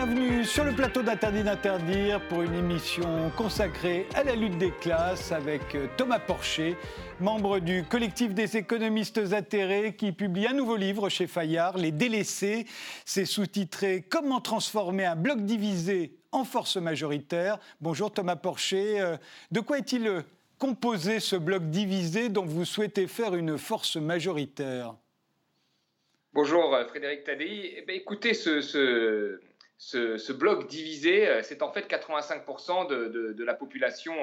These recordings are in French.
Bienvenue sur le plateau d'Interdit d'interdire pour une émission consacrée à la lutte des classes avec euh, Thomas Porcher, membre du collectif des économistes atterrés qui publie un nouveau livre chez Fayard, Les délaissés. C'est sous-titré Comment transformer un bloc divisé en force majoritaire. Bonjour Thomas Porcher. Euh, de quoi est-il euh, composé ce bloc divisé dont vous souhaitez faire une force majoritaire? Bonjour Frédéric Tadei. Eh ben, écoutez, ce, ce, bloc divisé, euh, c'est en fait 85% de, la population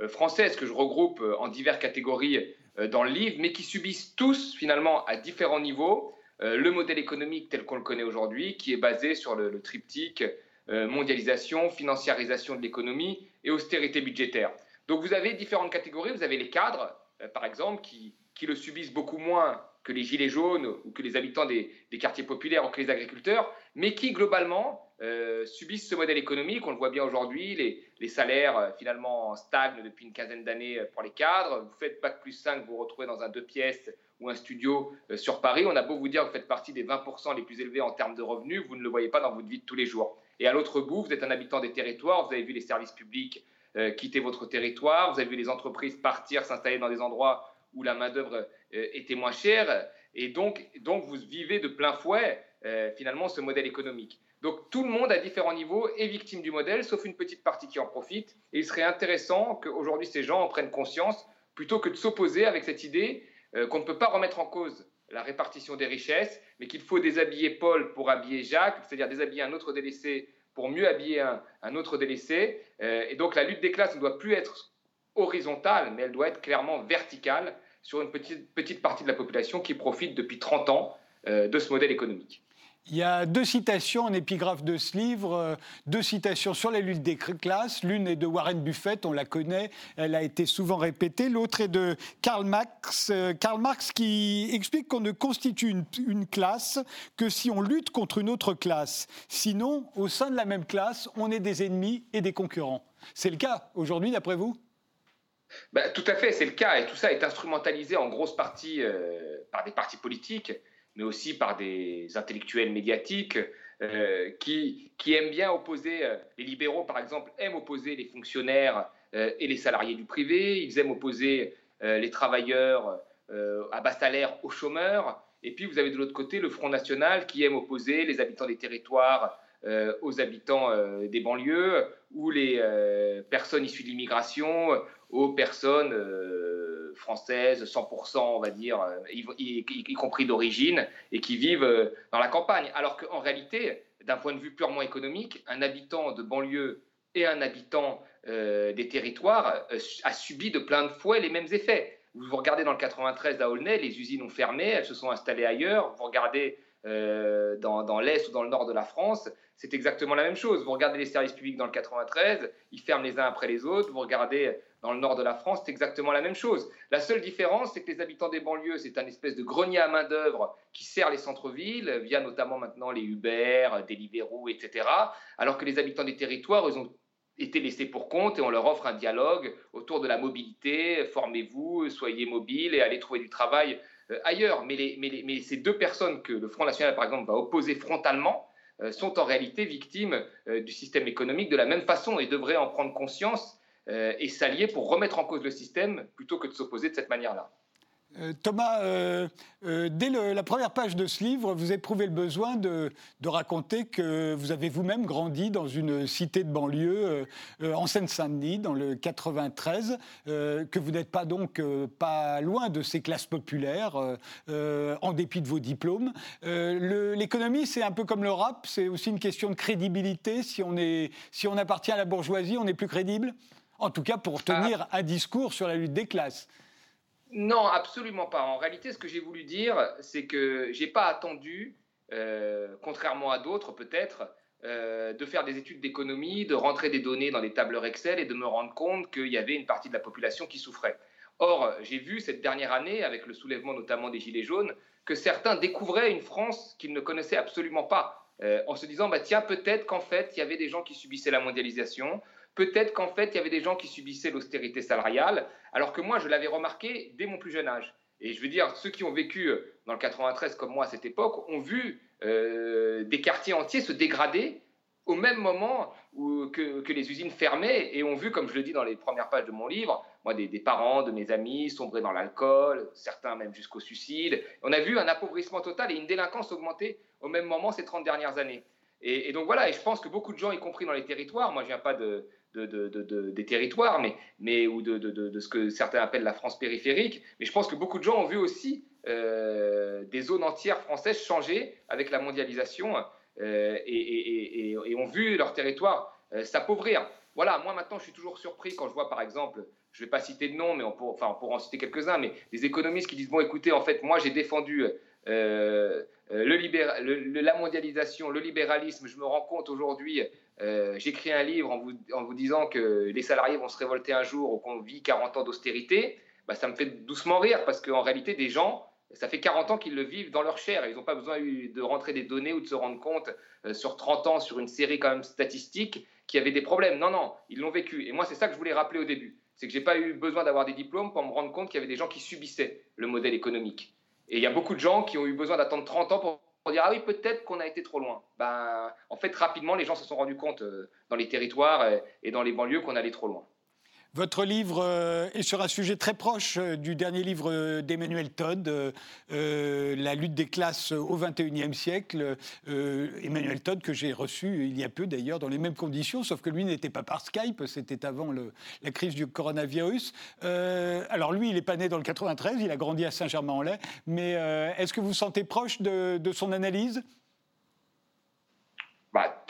euh, française que je regroupe euh, en diverses catégories dans le livre, mais qui subissent tous finalement à différents niveaux le modèle économique tel qu'on le connaît aujourd'hui, qui est basé sur le, triptyque mondialisation, financiarisation de l'économie et austérité budgétaire. Donc vous avez différentes catégories, vous avez les cadres, par exemple, qui, qui le subissent beaucoup moins que les gilets jaunes ou que les habitants des, quartiers populaires ou que les agriculteurs, mais qui globalement euh, subissent ce modèle économique. On le voit bien aujourd'hui, les, salaires euh, finalement stagnent depuis une quinzaine d'années euh, pour les cadres. Vous faites Bac plus 5, vous vous retrouvez dans un deux pièces ou un studio sur Paris. On a beau vous dire que vous faites partie des 20% les plus élevés en termes de revenus, vous ne le voyez pas dans votre vie de tous les jours. Et à l'autre bout, vous êtes un habitant des territoires, vous avez vu les services publics quitter votre territoire, vous avez vu les entreprises partir, s'installer dans des endroits où la main-d'œuvre était moins chère. Et donc, donc, vous vivez de plein fouet, euh, finalement, ce modèle économique. Donc, tout le monde, à différents niveaux, est victime du modèle, sauf une petite partie qui en profite. Et il serait intéressant qu'aujourd'hui, ces gens en prennent conscience, plutôt que de s'opposer avec cette idée euh, qu'on ne peut pas remettre en cause la répartition des richesses, mais qu'il faut déshabiller Paul pour habiller Jacques, c'est-à-dire déshabiller un autre délaissé pour mieux habiller un, un autre délaissé. et donc, la lutte des classes ne doit plus être horizontale, mais elle doit être clairement verticale sur une petite, partie de la population qui profite depuis 30 ans euh, de ce modèle économique. Il y a deux citations en épigraphe de ce livre, euh, deux citations sur la lutte des classes. L'une est de Warren Buffett, on la connaît, elle a été souvent répétée. L'autre est de Karl Marx, euh, Karl Marx qui explique qu'on ne constitue une, classe que si on lutte contre une autre classe. Sinon, au sein de la même classe, on est des ennemis et des concurrents. C'est le cas aujourd'hui, d'après vous? Bah, tout à fait, c'est le cas. Et tout ça est instrumentalisé en grosse partie euh, par des partis politiques, mais aussi par des intellectuels médiatiques euh, qui, aiment bien opposer, euh, les libéraux par exemple, aiment opposer les fonctionnaires et les salariés du privé, ils aiment opposer les travailleurs à bas salaire aux chômeurs. Et puis vous avez de l'autre côté le Front National qui aime opposer les habitants des territoires aux habitants des banlieues ou les personnes issues de l'immigration aux personnes euh, françaises, 100%, on va dire, euh, y, compris d'origine, et qui vivent euh, dans la campagne. Alors qu'en réalité, d'un point de vue purement économique, un habitant de banlieue et un habitant des territoires a subi de plein de fouet les mêmes effets. Vous regardez dans le 93 à Aulnay, les usines ont fermé, elles se sont installées ailleurs. Vous regardez dans, dans l'Est ou dans le Nord de la France, c'est exactement la même chose. Vous regardez les services publics dans le 93, ils ferment les uns après les autres. Vous regardez dans le nord de la France, c'est exactement la même chose. La seule différence, c'est que les habitants des banlieues, c'est un espèce de grenier à main-d'œuvre qui sert les centres-villes, via notamment maintenant les Uber, Deliveroo, etc. Alors que les habitants des territoires, ils ont été laissés pour compte et on leur offre un dialogue autour de la mobilité. Formez-vous, soyez mobile et allez trouver du travail euh, ailleurs. Mais, mais, ces deux personnes que le Front National, par exemple, va opposer frontalement, euh, sont en réalité victimes euh, du système économique de la même façon et devraient en prendre conscience et s'allier pour remettre en cause le système plutôt que de s'opposer de cette manière-là. Euh, Thomas, euh, dès la première page de ce livre, vous éprouvez le besoin de, raconter que vous avez vous-même grandi dans une cité de banlieue en Seine-Saint-Denis, dans le 93, que vous n'êtes pas donc pas loin de ces classes populaires, en dépit de vos diplômes. L'économie, c'est un peu comme le rap, c'est aussi une question de crédibilité. Si on, si on appartient à la bourgeoisie, on est plus crédible? En tout cas pour tenir un discours sur la lutte des classes. Non, absolument pas. En réalité, ce que j'ai voulu dire, c'est que j'ai pas attendu, euh, contrairement à d'autres peut-être, euh, de faire des études d'économie, de rentrer des données dans des tableurs Excel et de me rendre compte qu'il y avait une partie de la population qui souffrait. Or, j'ai vu cette dernière année, avec le soulèvement notamment des Gilets jaunes, que certains découvraient une France qu'ils ne connaissaient absolument pas, euh, en se disant, bah, tiens, peut-être qu'en fait, il y avait des gens qui subissaient la mondialisation, Peut-être qu'en fait, il y avait des gens qui subissaient l'austérité salariale, alors que moi, je l'avais remarqué dès mon plus jeune âge. Et je veux dire, ceux qui ont vécu euh, dans le 93 comme moi à cette époque ont vu euh, des quartiers entiers se dégrader au même moment où, que, les usines fermaient et ont vu, comme je le dis dans les premières pages de mon livre, moi, des, parents de mes amis sombrer dans l'alcool, certains même jusqu'au suicide. On a vu un appauvrissement total et une délinquance augmenter au même moment ces 30 dernières années. Et, donc voilà, et je pense que beaucoup de gens, y compris dans les territoires, moi je viens pas de, de, de, des territoires, mais, ou de, ce que certains appellent la France périphérique, mais je pense que beaucoup de gens ont vu aussi euh, des zones entières françaises changer avec la mondialisation euh, et, ont vu leur territoire euh, s'appauvrir. Voilà, moi maintenant je suis toujours surpris quand je vois par exemple, je ne vais pas citer de nom, mais on on pourra en citer quelques-uns, mais des économistes qui disent, bon écoutez, en fait, moi j'ai défendu le, la mondialisation, le libéralisme, je me rends compte aujourd'hui, j'écris un livre en vous, en vous, disant que les salariés vont se révolter un jour ou qu'on vit 40 ans d'austérité, bah, ça me fait doucement rire parce qu'en réalité, des gens ça fait 40 ans qu'ils le vivent dans leur chair. Ils n'ont pas besoin de rentrer des données ou de se rendre compte euh, sur 30 ans, sur une série quand même statistique, qu'il y avait des problèmes. Non, non, ils l'ont vécu. Et moi, c'est ça que je voulais rappeler au début. C'est que je n'ai pas eu besoin d'avoir des diplômes pour me rendre compte qu'il y avait des gens qui subissaient le modèle économique. Et il y a beaucoup de gens qui ont eu besoin d'attendre 30 ans pour dire ah oui peut-être qu'on a été trop loin. Ben, en fait rapidement les gens se sont rendus compte euh, dans les territoires et dans les banlieues qu'on allait trop loin. Votre livre euh, est sur un sujet très proche euh, du dernier livre euh, d'Emmanuel Todd, La lutte des classes au XXIe siècle. Emmanuel Todd, que j'ai reçu il y a peu d'ailleurs, dans les mêmes conditions, sauf que lui n'était pas par Skype, c'était avant la crise du coronavirus. alors lui, il n'est pas né dans le 93, il a grandi à Saint-Germain-en-Laye, mais est-ce que vous vous sentez proche de son analyse? Bah,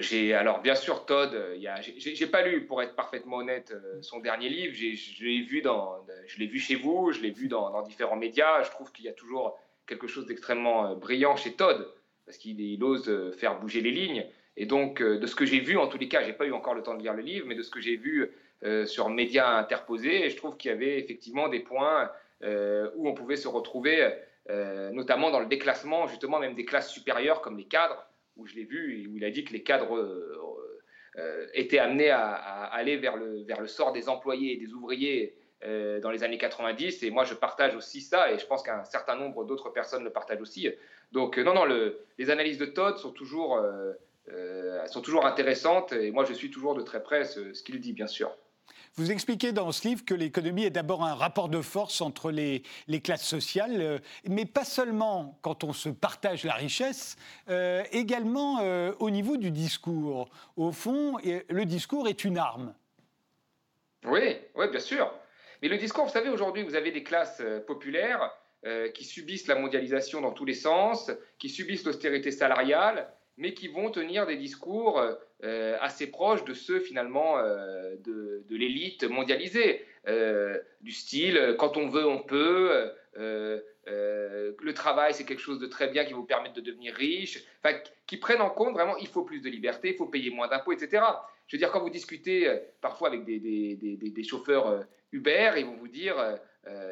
j'ai alors bien sûr Todd, euh, j'ai pas lu pour être parfaitement honnête euh, son dernier livre. Je l'ai vu chez vous, je l'ai vu dans, différents médias. Je trouve qu'il y a toujours quelque chose d'extrêmement euh, brillant chez Todd parce qu'il ose faire bouger les lignes. Et donc de ce que j'ai vu, en tous les cas, j'ai pas eu encore le temps de lire le livre, mais de ce que j'ai vu sur médias interposés, je trouve qu'il y avait effectivement des points où on pouvait se retrouver, notamment dans le déclassement justement même des classes supérieures comme les cadres où je l'ai vu, où il a dit que les cadres euh, euh, étaient amenés à, aller vers le, vers le sort des employés et des ouvriers euh, dans les années 90. Et moi, je partage aussi ça, et je pense qu'un certain nombre d'autres personnes le partagent aussi. Donc, non, non, le, les analyses de Todd sont toujours, sont toujours intéressantes, et moi, je suis toujours de très près ce qu'il dit, bien sûr. Vous expliquez dans ce livre que l'économie est d'abord un rapport de force entre les, classes sociales, euh, mais pas seulement quand on se partage la richesse, euh, également euh, au niveau du discours. Au fond, le discours est une arme. Oui, oui, bien sûr. Mais le discours, vous savez, aujourd'hui, vous avez des classes populaires qui subissent la mondialisation dans tous les sens, qui subissent l'austérité salariale, mais qui vont tenir des discours euh, assez proches de ceux finalement euh, de, l'élite mondialisée, euh, du style quand on veut, on peut. le travail, c'est quelque chose de très bien qui vous permet de devenir riche, enfin, qui prennent en compte vraiment, il faut plus de liberté, il faut payer moins d'impôts, etc. Je veux dire, quand vous discutez parfois avec des, des, chauffeurs Uber, ils vont vous dire,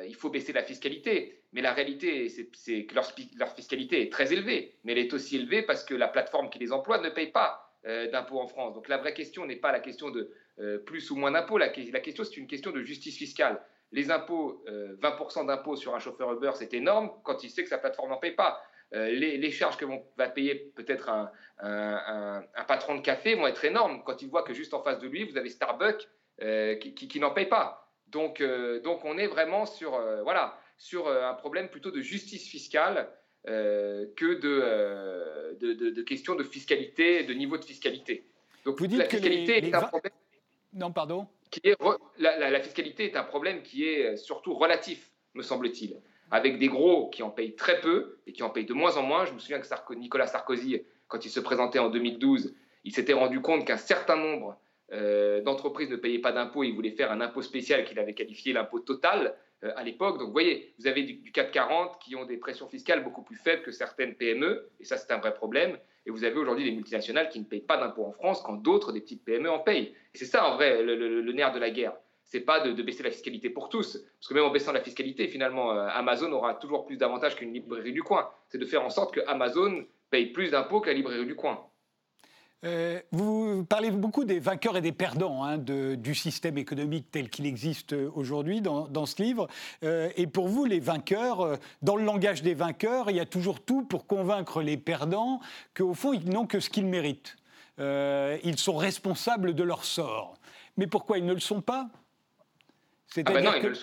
il faut baisser la fiscalité. Mais la réalité, c'est que leur, fiscalité est très élevée, mais elle est aussi élevée parce que la plateforme qui les emploie ne paye pas euh, d'impôts en France. Donc la vraie question n'est pas la question de euh, plus ou moins d'impôts, la, question c'est une question de justice fiscale. Les impôts, 20% euh, d'impôts sur un chauffeur Uber, c'est énorme quand il sait que sa plateforme n'en paye pas. Les, charges que va payer peut-être un, patron de café vont être énormes quand il voit que juste en face de lui, vous avez Starbucks qui, n'en paye pas. Donc, donc on est vraiment sur, voilà, sur un problème plutôt de justice fiscale euh, que euh, de, de, questions de fiscalité, de niveau de fiscalité. Donc Vous dites la fiscalité est un problème. Non, pardon. Qui est la, fiscalité est un problème qui est surtout relatif, me semble-t-il, avec des gros qui en payent très peu et qui en payent de moins en moins. Je me souviens que Nicolas Sarkozy, quand il se présentait en 2012, il s'était rendu compte qu'un certain nombre euh, d'entreprises ne payaient pas d'impôts. Il voulait faire un impôt spécial qu'il avait qualifié l'impôt total. Euh, à l'époque. Donc vous voyez, vous avez du, du, CAC 40 qui ont des pressions fiscales beaucoup plus faibles que certaines PME, et ça c'est un vrai problème. Et vous avez aujourd'hui des multinationales qui ne payent pas d'impôts en France quand d'autres, des petites PME, en payent. Et c'est ça en vrai le, nerf de la guerre. C'est pas de, baisser la fiscalité pour tous, parce que même en baissant la fiscalité, finalement, euh, Amazon aura toujours plus d'avantages qu'une librairie du coin. C'est de faire en sorte que Amazon paye plus d'impôts que la librairie du coin. Euh, vous parlez beaucoup des vainqueurs et des perdants hein, du système économique tel qu'il existe aujourd'hui dans, ce livre. Euh, et pour vous, les vainqueurs, euh, dans le langage des vainqueurs, il y a toujours tout pour convaincre les perdants qu'au fond, ils n'ont que ce qu'ils méritent. ils sont responsables de leur sort. Mais pourquoi ils ne le sont pas? C'est-à-dire ah ben que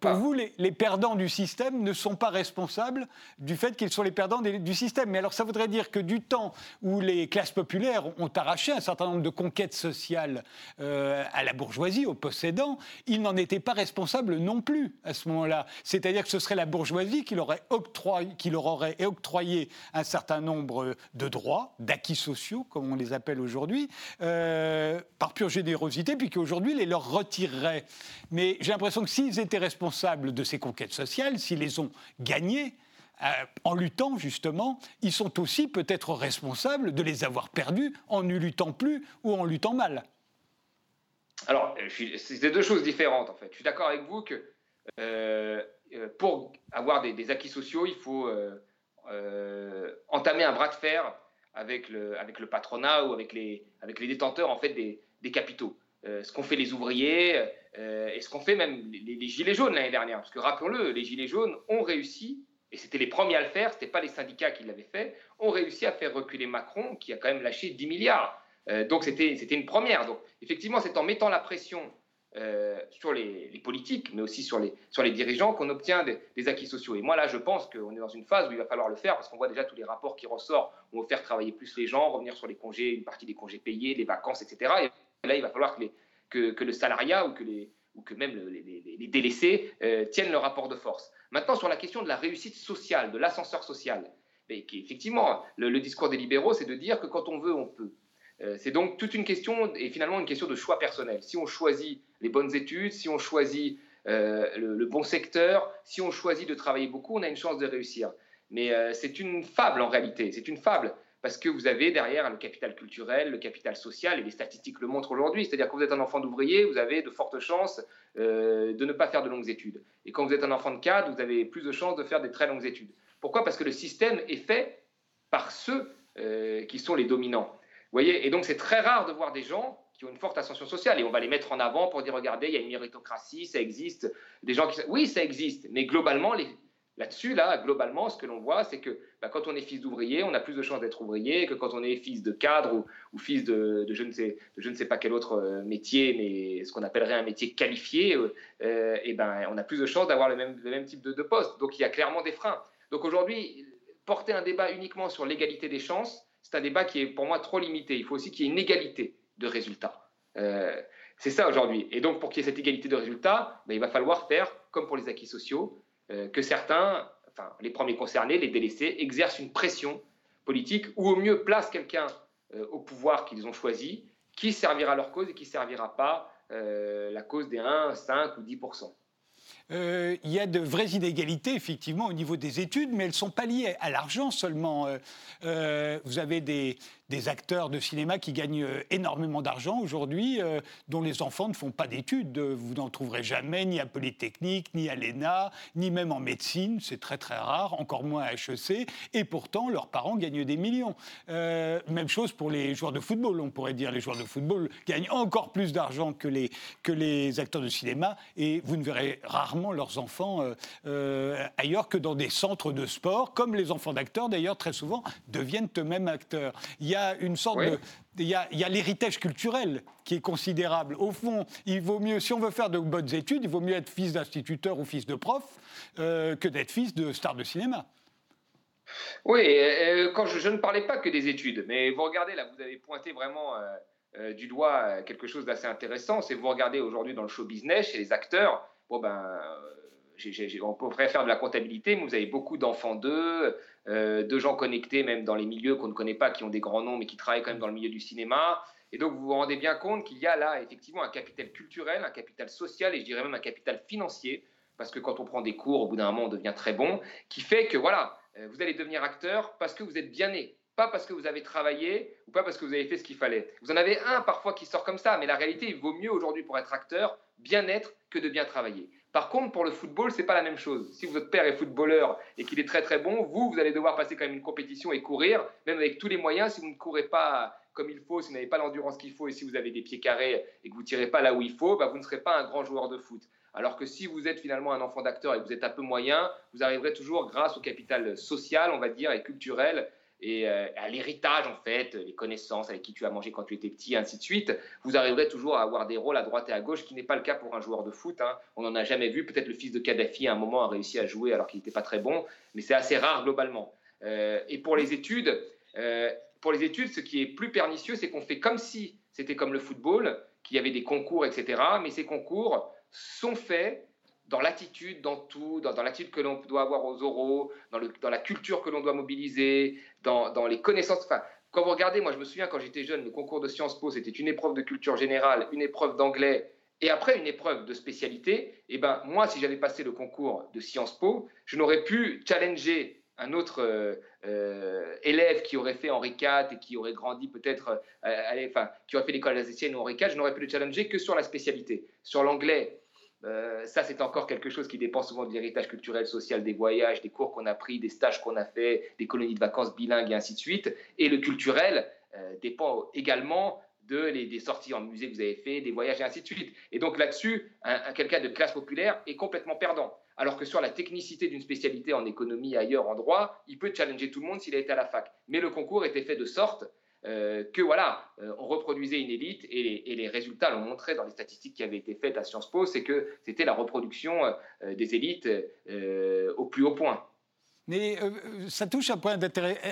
pour vous, les, perdants du système ne sont pas responsables du fait qu'ils sont les perdants du système. Mais alors, ça voudrait dire que du temps où les classes populaires ont arraché un certain nombre de conquêtes sociales euh, à la bourgeoisie, aux possédants, ils n'en étaient pas responsables non plus à ce moment-là. C'est-à-dire que ce serait la bourgeoisie qui leur, octroyé, qui leur aurait octroyé un certain nombre de droits, d'acquis sociaux, comme on les appelle aujourd'hui, euh, par pure générosité, puis qu'aujourd'hui les leur retirerait. Mais j'ai l'impression que s'ils étaient responsables, responsables de ces conquêtes sociales, s'ils les ont gagnées, euh, en luttant justement, ils sont aussi peut-être responsables de les avoir perdues en ne luttant plus ou en luttant mal. Alors, c'est deux choses différentes en fait. Je suis d'accord avec vous que euh, euh, pour avoir des, acquis sociaux, il faut entamer un bras de fer avec le, patronat ou avec les, avec les détenteurs en fait des, des capitaux. ce qu'ont fait les ouvriers, euh, et ce qu'ont fait même les, Gilets jaunes l'année dernière, parce que rappelons-le, les Gilets jaunes ont réussi, et c'était les premiers à le faire, ce n'était pas les syndicats qui l'avaient fait, ont réussi à faire reculer Macron, qui a quand même lâché 10 milliards. Euh, donc c'était une première. Donc effectivement, c'est en mettant la pression euh, sur les, politiques, mais aussi sur les, sur les dirigeants, qu'on obtient des, acquis sociaux. Et moi, là, je pense qu'on est dans une phase où il va falloir le faire, parce qu'on voit déjà tous les rapports qui ressortent, on va faire travailler plus les gens, revenir sur les congés, une partie des congés payés, les vacances, etc. Et là, il va falloir que les, que, le salariat ou que, même les, délaissés euh, tiennent le rapport de force. Maintenant, sur la question de la réussite sociale, de l'ascenseur social, mais qui, effectivement, le, discours des libéraux, c'est de dire que quand on veut, on peut. Euh, c'est donc toute une question, et finalement une question de choix personnel. Si on choisit les bonnes études, si on choisit euh, le, bon secteur, si on choisit de travailler beaucoup, on a une chance de réussir. Mais c'est une fable en réalité, c'est une fable parce que vous avez derrière le capital culturel, le capital social, et les statistiques le montrent aujourd'hui. C'est-à-dire que vous êtes un enfant d'ouvrier, vous avez de fortes chances euh, de ne pas faire de longues études. Et quand vous êtes un enfant de cadre, vous avez plus de chances de faire des très longues études. Pourquoi? Parce que le système est fait par ceux euh, qui sont les dominants. Vous voyez? Et donc c'est très rare de voir des gens qui ont une forte ascension sociale et on va les mettre en avant pour dire regardez, il y a une méritocratie, ça existe. Des gens qui oui, ça existe, mais globalement les, Là-dessus, là, globalement, ce que l'on voit, c'est que bah, quand on est fils d'ouvrier, on a plus de chances d'être ouvrier que quand on est fils de cadre ou, fils de, je ne sais, pas quel autre euh, métier, mais ce qu'on appellerait un métier qualifié, et euh, eh ben, on a plus de chances d'avoir le même, type de, poste. Donc il y a clairement des freins. Donc aujourd'hui, porter un débat uniquement sur l'égalité des chances, c'est un débat qui est pour moi trop limité. Il faut aussi qu'il y ait une égalité de résultats. Euh, c'est ça aujourd'hui. Et donc pour qu'il y ait cette égalité de résultats, ben, il va falloir faire, comme pour les acquis sociaux, euh, que certains, enfin les premiers concernés, les délaissés, exercent une pression politique ou au mieux placent quelqu'un euh, au pouvoir qu'ils ont choisi, qui servira leur cause et qui servira pas euh, la cause des 1, 5 ou 10% il y a de vraies inégalités, effectivement, au niveau des études, mais elles ne sont pas liées à l'argent seulement. vous avez des, des acteurs de cinéma qui gagnent euh, énormément d'argent aujourd'hui, euh, dont les enfants ne font pas d'études. Vous n'en trouverez jamais ni à Polytechnique, ni à l'ENA, ni même en médecine. C'est très très rare, encore moins à HEC. Et pourtant, leurs parents gagnent des millions. Euh, même chose pour les joueurs de football. On pourrait dire les joueurs de football gagnent encore plus d'argent que les, que les acteurs de cinéma. Et vous ne verrez rarement leurs enfants ailleurs que dans des centres de sport, comme les enfants d'acteurs, d'ailleurs, très souvent, deviennent eux-mêmes acteurs. Y a une sorte de. Il y a, l'héritage culturel qui est considérable. Au fond, il vaut mieux, si on veut faire de bonnes études, il vaut mieux être fils d'instituteur ou fils de prof euh, que d'être fils de star de cinéma. Oui, euh, quand je, ne parlais pas que des études, mais vous regardez là, vous avez pointé vraiment euh, du doigt quelque chose d'assez intéressant, c'est vous regardez aujourd'hui dans le show business, chez les acteurs, bon ben, on pourrait faire de la comptabilité, mais vous avez beaucoup d'enfants d'eux, euh, de gens connectés même dans les milieux qu'on ne connaît pas, qui ont des grands noms, mais qui travaillent quand même dans le milieu du cinéma. Et donc vous vous rendez bien compte qu'il y a là effectivement un capital culturel, un capital social et je dirais même un capital financier, parce que quand on prend des cours, au bout d'un moment, on devient très bon, qui fait que voilà, euh, vous allez devenir acteur parce que vous êtes bien né, pas parce que vous avez travaillé ou pas parce que vous avez fait ce qu'il fallait. Vous en avez un parfois qui sort comme ça, mais la réalité, il vaut mieux aujourd'hui pour être acteur bien être que de bien travailler. Par contre, pour le football, c'est pas la même chose. Si votre père est footballeur et qu'il est très très bon, vous, vous allez devoir passer quand même une compétition et courir, même avec tous les moyens. Si vous ne courez pas comme il faut, si vous n'avez pas l'endurance qu'il faut et si vous avez des pieds carrés et que vous tirez pas là où il faut, bah, vous ne serez pas un grand joueur de foot. Alors que si vous êtes finalement un enfant d'acteur et que vous êtes un peu moyen, vous arriverez toujours grâce au capital social, on va dire, et culturel, et euh, à l'héritage, en fait, les connaissances avec qui tu as mangé quand tu étais petit, ainsi de suite, vous arriverez toujours à avoir des rôles à droite et à gauche, qui n'est pas le cas pour un joueur de foot. Hein. On n'en a jamais vu. Peut-être le fils de Kadhafi, à un moment, a réussi à jouer alors qu'il n'était pas très bon, mais c'est assez rare globalement. Euh, et pour les études, euh, pour les études, ce qui est plus pernicieux, c'est qu'on fait comme si c'était comme le football, qu'il y avait des concours, etc. Mais ces concours sont faits dans l'attitude, dans tout, dans, l'attitude que l'on doit avoir aux oraux, dans, la culture que l'on doit mobiliser, dans, les connaissances. Quand vous regardez, moi je me souviens quand j'étais jeune, le concours de Sciences Po, c'était une épreuve de culture générale, une épreuve d'anglais et après une épreuve de spécialité. Et eh ben moi, si j'avais passé le concours de Sciences Po, je n'aurais pu challenger un autre euh, euh, élève qui aurait fait Henri IV et qui aurait grandi peut-être, euh, qui aurait fait l'école alsacienne ou Henri IV, je n'aurais pu le challenger que sur la spécialité. Sur l'anglais, euh, ça, c'est encore quelque chose qui dépend souvent de l'héritage culturel, social, des voyages, des cours qu'on a pris, des stages qu'on a fait, des colonies de vacances bilingues et ainsi de suite. Et le culturel euh, dépend également de des sorties en musée que vous avez fait, des voyages et ainsi de suite. Et donc là-dessus, quelqu'un de classe populaire est complètement perdant. Alors que sur la technicité d'une spécialité en économie, ailleurs, en droit, il peut challenger tout le monde s'il a été à la fac. Mais le concours était fait de sorte euh, que voilà, euh, on reproduisait une élite et, les résultats l'ont montré dans les statistiques qui avaient été faites à Sciences Po, c'est que c'était la reproduction euh, des élites au plus haut point. Mais ça touche un point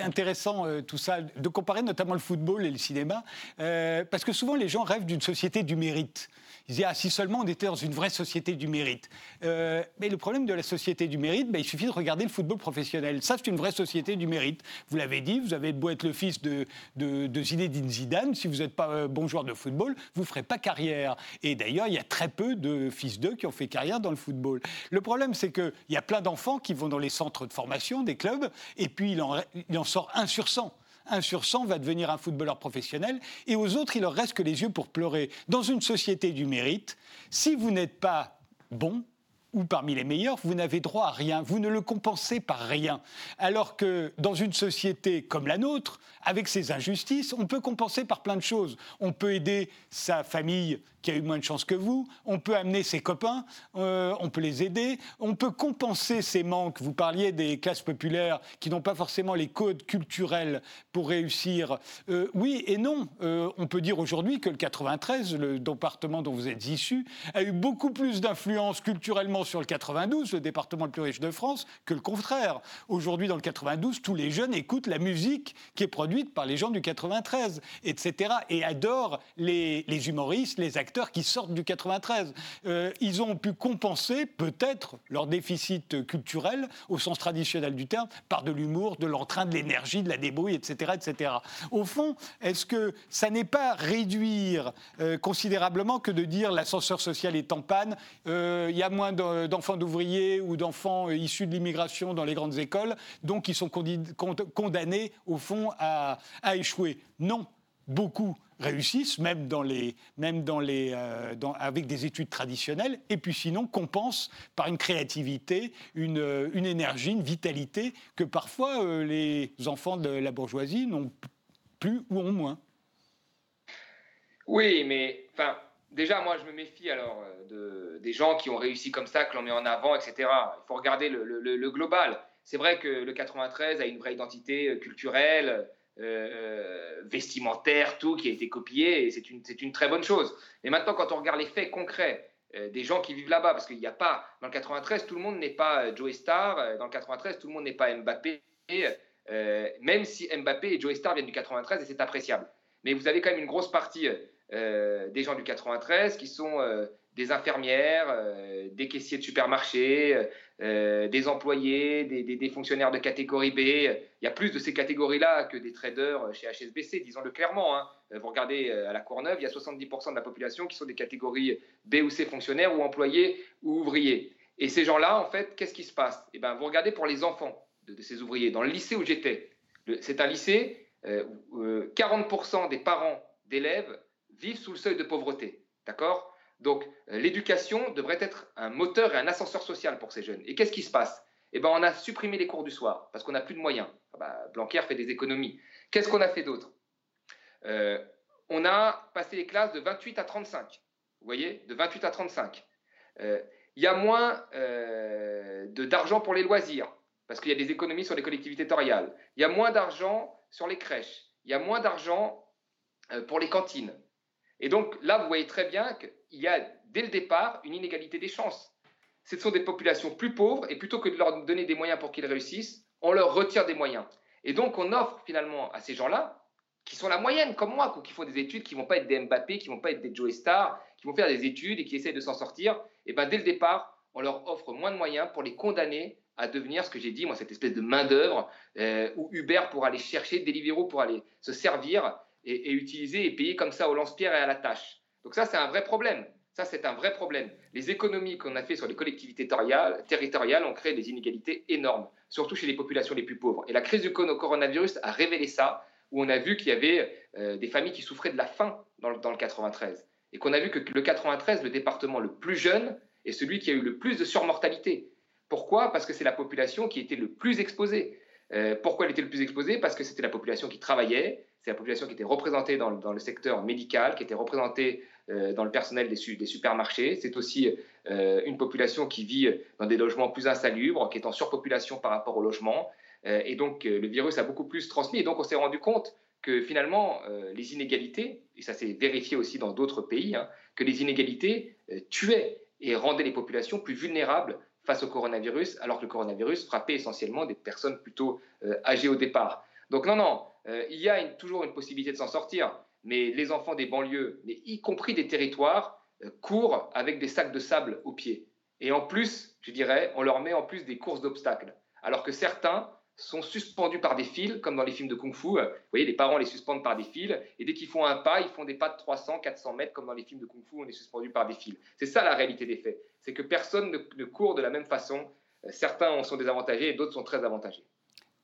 intéressant, tout ça, de comparer notamment le football et le cinéma, parce que souvent les gens rêvent d'une société du mérite. Ils disaient, ah, si seulement on était dans une vraie société du mérite. Euh, mais le problème de la société du mérite, ben, il suffit de regarder le football professionnel. Ça, c'est une vraie société du mérite. Vous l'avez dit, vous avez beau être le fils de, de, de Zinedine Zidane, si vous n'êtes pas euh, bon joueur de football, vous ne ferez pas carrière. Et d'ailleurs, il y a très peu de fils d'eux qui ont fait carrière dans le football. Le problème, c'est qu'il y a plein d'enfants qui vont dans les centres de formation des clubs, et puis il en, sort un sur 100 un sur 100 va devenir un footballeur professionnel, et aux autres, il leur reste que les yeux pour pleurer. Dans une société du mérite, si vous n'êtes pas bon, ou parmi les meilleurs, vous n'avez droit à rien, vous ne le compensez par rien. Alors que dans une société comme la nôtre, avec ses injustices, on peut compenser par plein de choses. On peut aider sa famille qui a eu moins de chance que vous, on peut amener ses copains, euh, on peut les aider, on peut compenser ces manques. Vous parliez des classes populaires qui n'ont pas forcément les codes culturels pour réussir. Euh, oui et non. Euh, on peut dire aujourd'hui que le 93, le département dont vous êtes issu, a eu beaucoup plus d'influence culturellement sur le 92, le département le plus riche de France, que le contraire. Aujourd'hui, dans le 92, tous les jeunes écoutent la musique qui est produite par les gens du 93, etc. et adorent les, les humoristes, les acteurs qui sortent du 93. Euh, ils ont pu compenser peut-être leur déficit culturel, au sens traditionnel du terme, par de l'humour, de l'entrain, de l'énergie, de la débrouille, etc. etc. Au fond, est-ce que ça n'est pas réduire euh, considérablement que de dire l'ascenseur social est en panne, euh, il y a moins d'enfants d'ouvriers ou d'enfants issus de l'immigration dans les grandes écoles, donc ils sont condamnés au fond à, à échouer? Non, beaucoup réussissent, même, dans les, même dans les, euh, avec des études traditionnelles, et puis sinon compensent par une créativité, une, euh, une énergie, une vitalité que parfois euh, les enfants de la bourgeoisie n'ont plus ou ont moins. Oui, mais enfin, déjà, moi, je me méfie alors de, des gens qui ont réussi comme ça, que l'on met en avant, etc. Il faut regarder le, global. C'est vrai que le 93 a une vraie identité culturelle, euh, vestimentaire, tout qui a été copié, et c'est une, une, très bonne chose. Mais maintenant, quand on regarde les faits concrets euh, des gens qui vivent là-bas, parce qu'il n'y a pas, dans le 93, tout le monde n'est pas euh, Joe Star, dans le 93, tout le monde n'est pas Mbappé, même si Mbappé et Joe Star viennent du 93, et c'est appréciable. Mais vous avez quand même une grosse partie des gens du 93 qui sont des infirmières, euh, des caissiers de supermarché, euh, des employés, des, fonctionnaires de catégorie B. Il y a plus de ces catégories-là que des traders chez HSBC, disons-le clairement. Hein. Vous regardez à la Courneuve, il y a 70% de la population qui sont des catégories B ou C fonctionnaires ou employés ou ouvriers. Et ces gens-là, en fait, qu'est-ce qui se passe? Eh ben, Vous regardez pour les enfants de, ces ouvriers. Dans le lycée où j'étais, c'est un lycée, où 40% des parents d'élèves vivent sous le seuil de pauvreté. D'accord? Donc euh, l'éducation devrait être un moteur et un ascenseur social pour ces jeunes. Et qu'est-ce qui se passe? Eh bien, on a supprimé les cours du soir parce qu'on n'a plus de moyens. Ah bah, Blanquer fait des économies. Qu'est-ce qu'on a fait d'autre? Euh, On a passé les classes de 28 à 35. Vous voyez? De 28 à 35. Euh, il y a moins d'argent pour les loisirs. parce qu'il y a des économies sur les collectivités territoriales. Il y a moins d'argent sur les crèches. Il y a moins d'argent pour les cantines. Et donc là, vous voyez très bien qu'il y a dès le départ une inégalité des chances. Ce sont des populations plus pauvres et plutôt que de leur donner des moyens pour qu'ils réussissent, on leur retire des moyens. Et donc on offre finalement à ces gens-là, qui sont la moyenne comme moi, qui font des études, qui vont pas être des Mbappé, qui vont pas être des Joe Star, qui vont faire des études et qui essayent de s'en sortir, et ben dès le départ, on leur offre moins de moyens pour les condamner à devenir ce que j'ai dit, moi, cette espèce de main-d'œuvre euh, où Uber pour aller chercher, Deliveroo pour aller se servir et, utiliser et payer comme ça au lance-pierre et à la tâche. Donc, ça, c'est un vrai problème. Ça, c'est un vrai problème. Les économies qu'on a fait sur les collectivités territoriales, ont créé des inégalités énormes, surtout chez les populations les plus pauvres. Et la crise du coronavirus a révélé ça, où on a vu qu'il y avait euh, des familles qui souffraient de la faim dans le, dans le 93. Et qu'on a vu que le 93, le département le plus jeune, est celui qui a eu le plus de surmortalité. Pourquoi? Parce que c'est la population qui était le plus exposée. Euh, pourquoi elle était le plus exposée? Parce que c'était la population qui travaillait, c'est la population qui était représentée dans, le secteur médical, qui était représentée euh, dans le personnel des, supermarchés. C'est aussi euh, une population qui vit dans des logements plus insalubres, qui est en surpopulation par rapport au logement. et donc, le virus a beaucoup plus transmis. Et donc, on s'est rendu compte que finalement, les inégalités, et ça s'est vérifié aussi dans d'autres pays, hein, que les inégalités tuaient et rendaient les populations plus vulnérables face au coronavirus, alors que le coronavirus frappait essentiellement des personnes plutôt euh, âgées au départ. Donc non, non, euh, il y a toujours une possibilité de s'en sortir, mais les enfants des banlieues, mais y compris des territoires, euh, courent avec des sacs de sable aux pieds. Et en plus, je dirais, on leur met en plus des courses d'obstacles, alors que certains sont suspendus par des fils, comme dans les films de kung-fu. Vous voyez, les parents les suspendent par des fils, et dès qu'ils font un pas, ils font des pas de 300, 400 mètres, comme dans les films de kung-fu, on est suspendu par des fils. C'est ça la réalité des faits. C'est que personne ne, court de la même façon. Certains en sont désavantagés et d'autres sont très avantagés.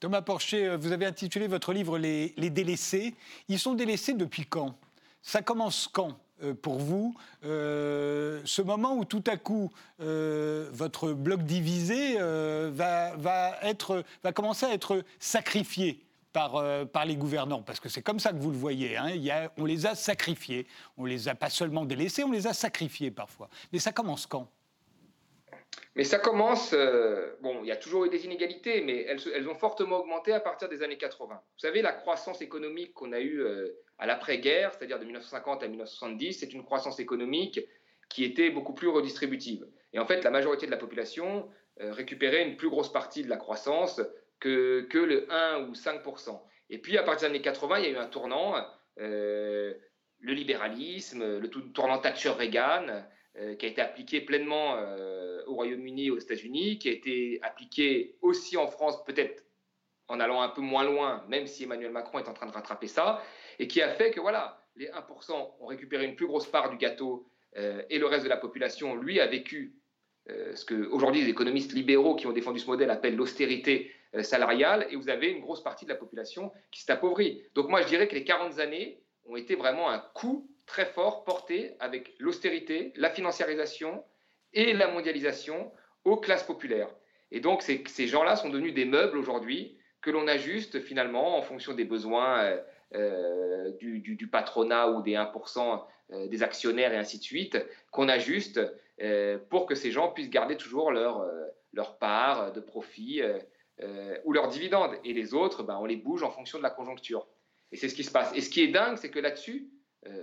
Thomas Porcher, euh, vous avez intitulé votre livre Les, les délaissés. Ils sont délaissés depuis quand? Ça commence quand euh, pour vous euh, ce moment où tout à coup votre bloc divisé va, va, être, va commencer à être sacrifié par, par, les gouvernants, parce que c'est comme ça que vous le voyez. Hein. On les a sacrifiés. On les a pas seulement délaissés, on les a sacrifiés parfois. Mais ça commence quand? Mais ça commence, bon, il y a toujours eu des inégalités, mais elles, ont fortement augmenté à partir des années 80. Vous savez, la croissance économique qu'on a eue à l'après-guerre, c'est-à-dire de 1950 à 1970, c'est une croissance économique qui était beaucoup plus redistributive. Et en fait, la majorité de la population euh, récupérait une plus grosse partie de la croissance que, le 1 ou 5% Et puis, à partir des années 80, il y a eu un tournant, euh, le libéralisme, le tournant Thatcher-Reagan, euh, qui a été appliqué pleinement au Royaume-Uni et aux États-Unis, qui a été appliqué aussi en France, peut-être en allant un peu moins loin, même si Emmanuel Macron est en train de rattraper ça et qui a fait que voilà, les 1% ont récupéré une plus grosse part du gâteau euh, et le reste de la population, lui, a vécu euh, ce que aujourd'hui les économistes libéraux qui ont défendu ce modèle appellent l'austérité euh, salariale, et vous avez une grosse partie de la population qui s'est appauvrie. Donc moi, je dirais que les 40 années ont été vraiment un coup très fort porté avec l'austérité, la financiarisation et la mondialisation aux classes populaires. Et donc ces gens-là sont devenus des meubles aujourd'hui que l'on ajuste finalement en fonction des besoins euh, du, patronat ou des 1% euh, des actionnaires et ainsi de suite, qu'on ajuste euh, pour que ces gens puissent garder toujours leur, leur part de profit ou leurs dividendes. Et les autres, ben, on les bouge en fonction de la conjoncture. Et c'est ce qui se passe. Et ce qui est dingue, c'est que là-dessus,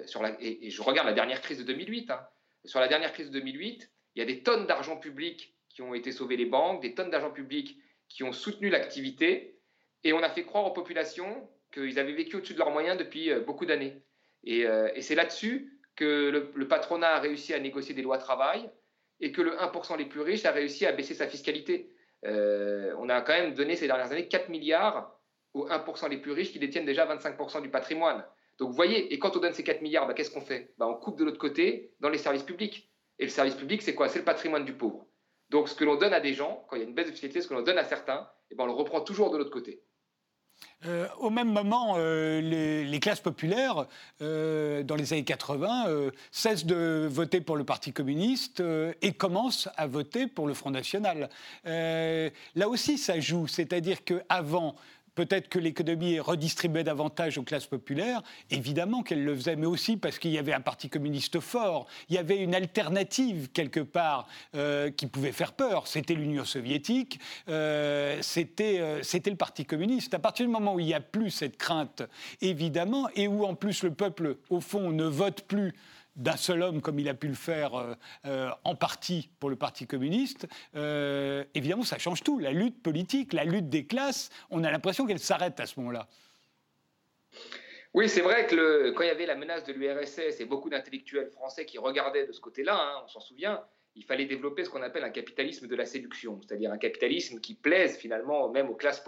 sur la, et, je regarde la dernière crise de 2008, hein, sur la dernière crise de 2008, il y a des tonnes d'argent public qui ont été sauvés les banques, des tonnes d'argent public qui ont soutenu l'activité, et on a fait croire aux populations qu'ils avaient vécu au-dessus de leurs moyens depuis euh, beaucoup d'années. Euh, et, c'est là-dessus que le, patronat a réussi à négocier des lois travail et que le 1% les plus riches a réussi à baisser sa fiscalité. Euh, on a quand même donné ces dernières années 4 milliards aux 1% les plus riches qui détiennent déjà 25% du patrimoine. Donc vous voyez, et quand on donne ces 4 milliards, bah, qu'est-ce qu'on fait? Bah, On coupe de l'autre côté dans les services publics. Et le service public, c'est quoi? C'est le patrimoine du pauvre. Donc ce que l'on donne à des gens, quand il y a une baisse de fiscalité, ce que l'on donne à certains, eh ben, on le reprend toujours de l'autre côté. Euh, au même moment, euh, les, classes populaires, euh, dans les années 80, cessent de voter pour le Parti communiste et commencent à voter pour le Front National. là aussi, ça joue. C'est-à-dire qu'avant, peut-être que l'économie redistribuait davantage aux classes populaires. Évidemment qu'elle le faisait, mais aussi parce qu'il y avait un parti communiste fort. Il y avait une alternative quelque part euh, qui pouvait faire peur. C'était l'Union soviétique, euh, c'était le Parti communiste. À partir du moment où il n'y a plus cette crainte, évidemment, et où en plus le peuple, au fond, ne vote plus d'un seul homme, comme il a pu le faire euh, euh, en partie pour le Parti communiste, euh, évidemment, ça change tout. La lutte politique, la lutte des classes, on a l'impression qu'elle s'arrête à ce moment-là. Oui, c'est vrai que quand il y avait la menace de l'URSS et beaucoup d'intellectuels français qui regardaient de ce côté-là, hein, on s'en souvient, il fallait développer ce qu'on appelle un capitalisme de la séduction, c'est-à-dire un capitalisme qui plaise finalement même aux classes,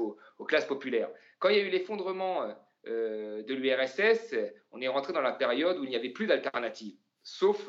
populaires. Quand il y a eu l'effondrement de l'URSS, on est rentré dans la période où il n'y avait plus d'alternative, sauf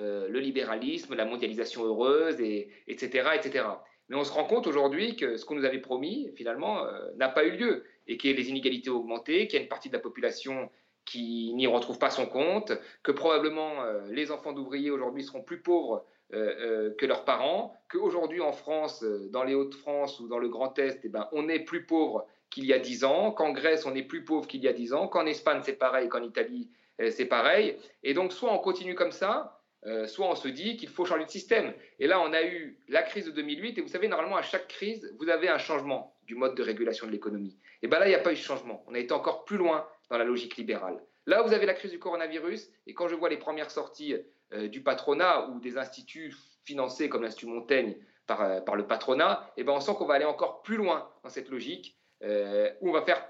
euh, le libéralisme, la mondialisation heureuse, et, etc., etc. Mais on se rend compte aujourd'hui que ce qu'on nous avait promis, finalement, euh, n'a pas eu lieu, et que les inégalités ont augmenté, qu'il y a une partie de la population qui n'y retrouve pas son compte, que probablement les enfants d'ouvriers aujourd'hui seront plus pauvres que leurs parents, qu'aujourd'hui en France, dans les Hauts-de-France ou dans le Grand Est, eh ben, on est plus pauvre qu'il y a dix ans, qu'en Grèce on est plus pauvre qu'il y a dix ans, qu'en Espagne c'est pareil, qu'en Italie euh, c'est pareil. Et donc soit on continue comme ça, euh, soit on se dit qu'il faut changer de système. Et là on a eu la crise de 2008, et vous savez, normalement à chaque crise, vous avez un changement du mode de régulation de l'économie. Et bien là, il n'y a pas eu de changement. On a été encore plus loin dans la logique libérale. Là, vous avez la crise du coronavirus, et quand je vois les premières sorties euh, du patronat ou des instituts financés comme l'Institut Montaigne par, le patronat, et ben on sent qu'on va aller encore plus loin dans cette logique où on va faire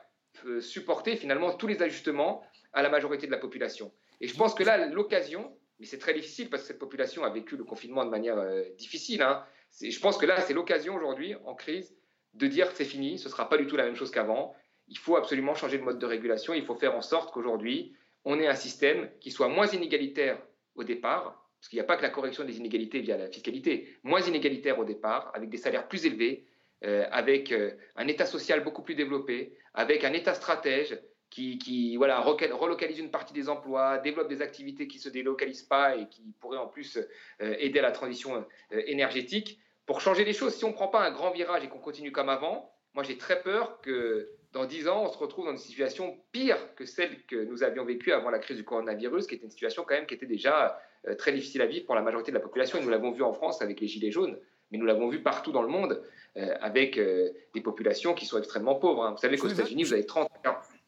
euh, supporter finalement tous les ajustements à la majorité de la population. Et je pense que là, l'occasion, mais c'est très difficile parce que cette population a vécu le confinement de manière euh, difficile, hein, je pense que là, c'est l'occasion aujourd'hui, en crise, de dire c'est fini, ce ne sera pas du tout la même chose qu'avant. Il faut absolument changer de mode de régulation. Il faut faire en sorte qu'aujourd'hui, on ait un système qui soit moins inégalitaire au départ, parce qu'il n'y a pas que la correction des inégalités via la fiscalité, moins inégalitaire au départ, avec des salaires plus élevés, euh, avec euh, un État social beaucoup plus développé, avec un État stratège qui, voilà, relocalise une partie des emplois, développe des activités qui ne se délocalisent pas et qui pourraient en plus euh, aider à la transition énergétique. Pour changer les choses, si on ne prend pas un grand virage et qu'on continue comme avant, moi j'ai très peur que dans dix ans, on se retrouve dans une situation pire que celle que nous avions vécue avant la crise du coronavirus, qui était une situation quand même qui était déjà très difficile à vivre pour la majorité de la population. Et nous l'avons vu en France avec les Gilets jaunes, mais nous l'avons vu partout dans le monde. Euh, avec euh, des populations qui sont extrêmement pauvres. Hein. Vous savez qu'aux États-Unis, vous avez 30.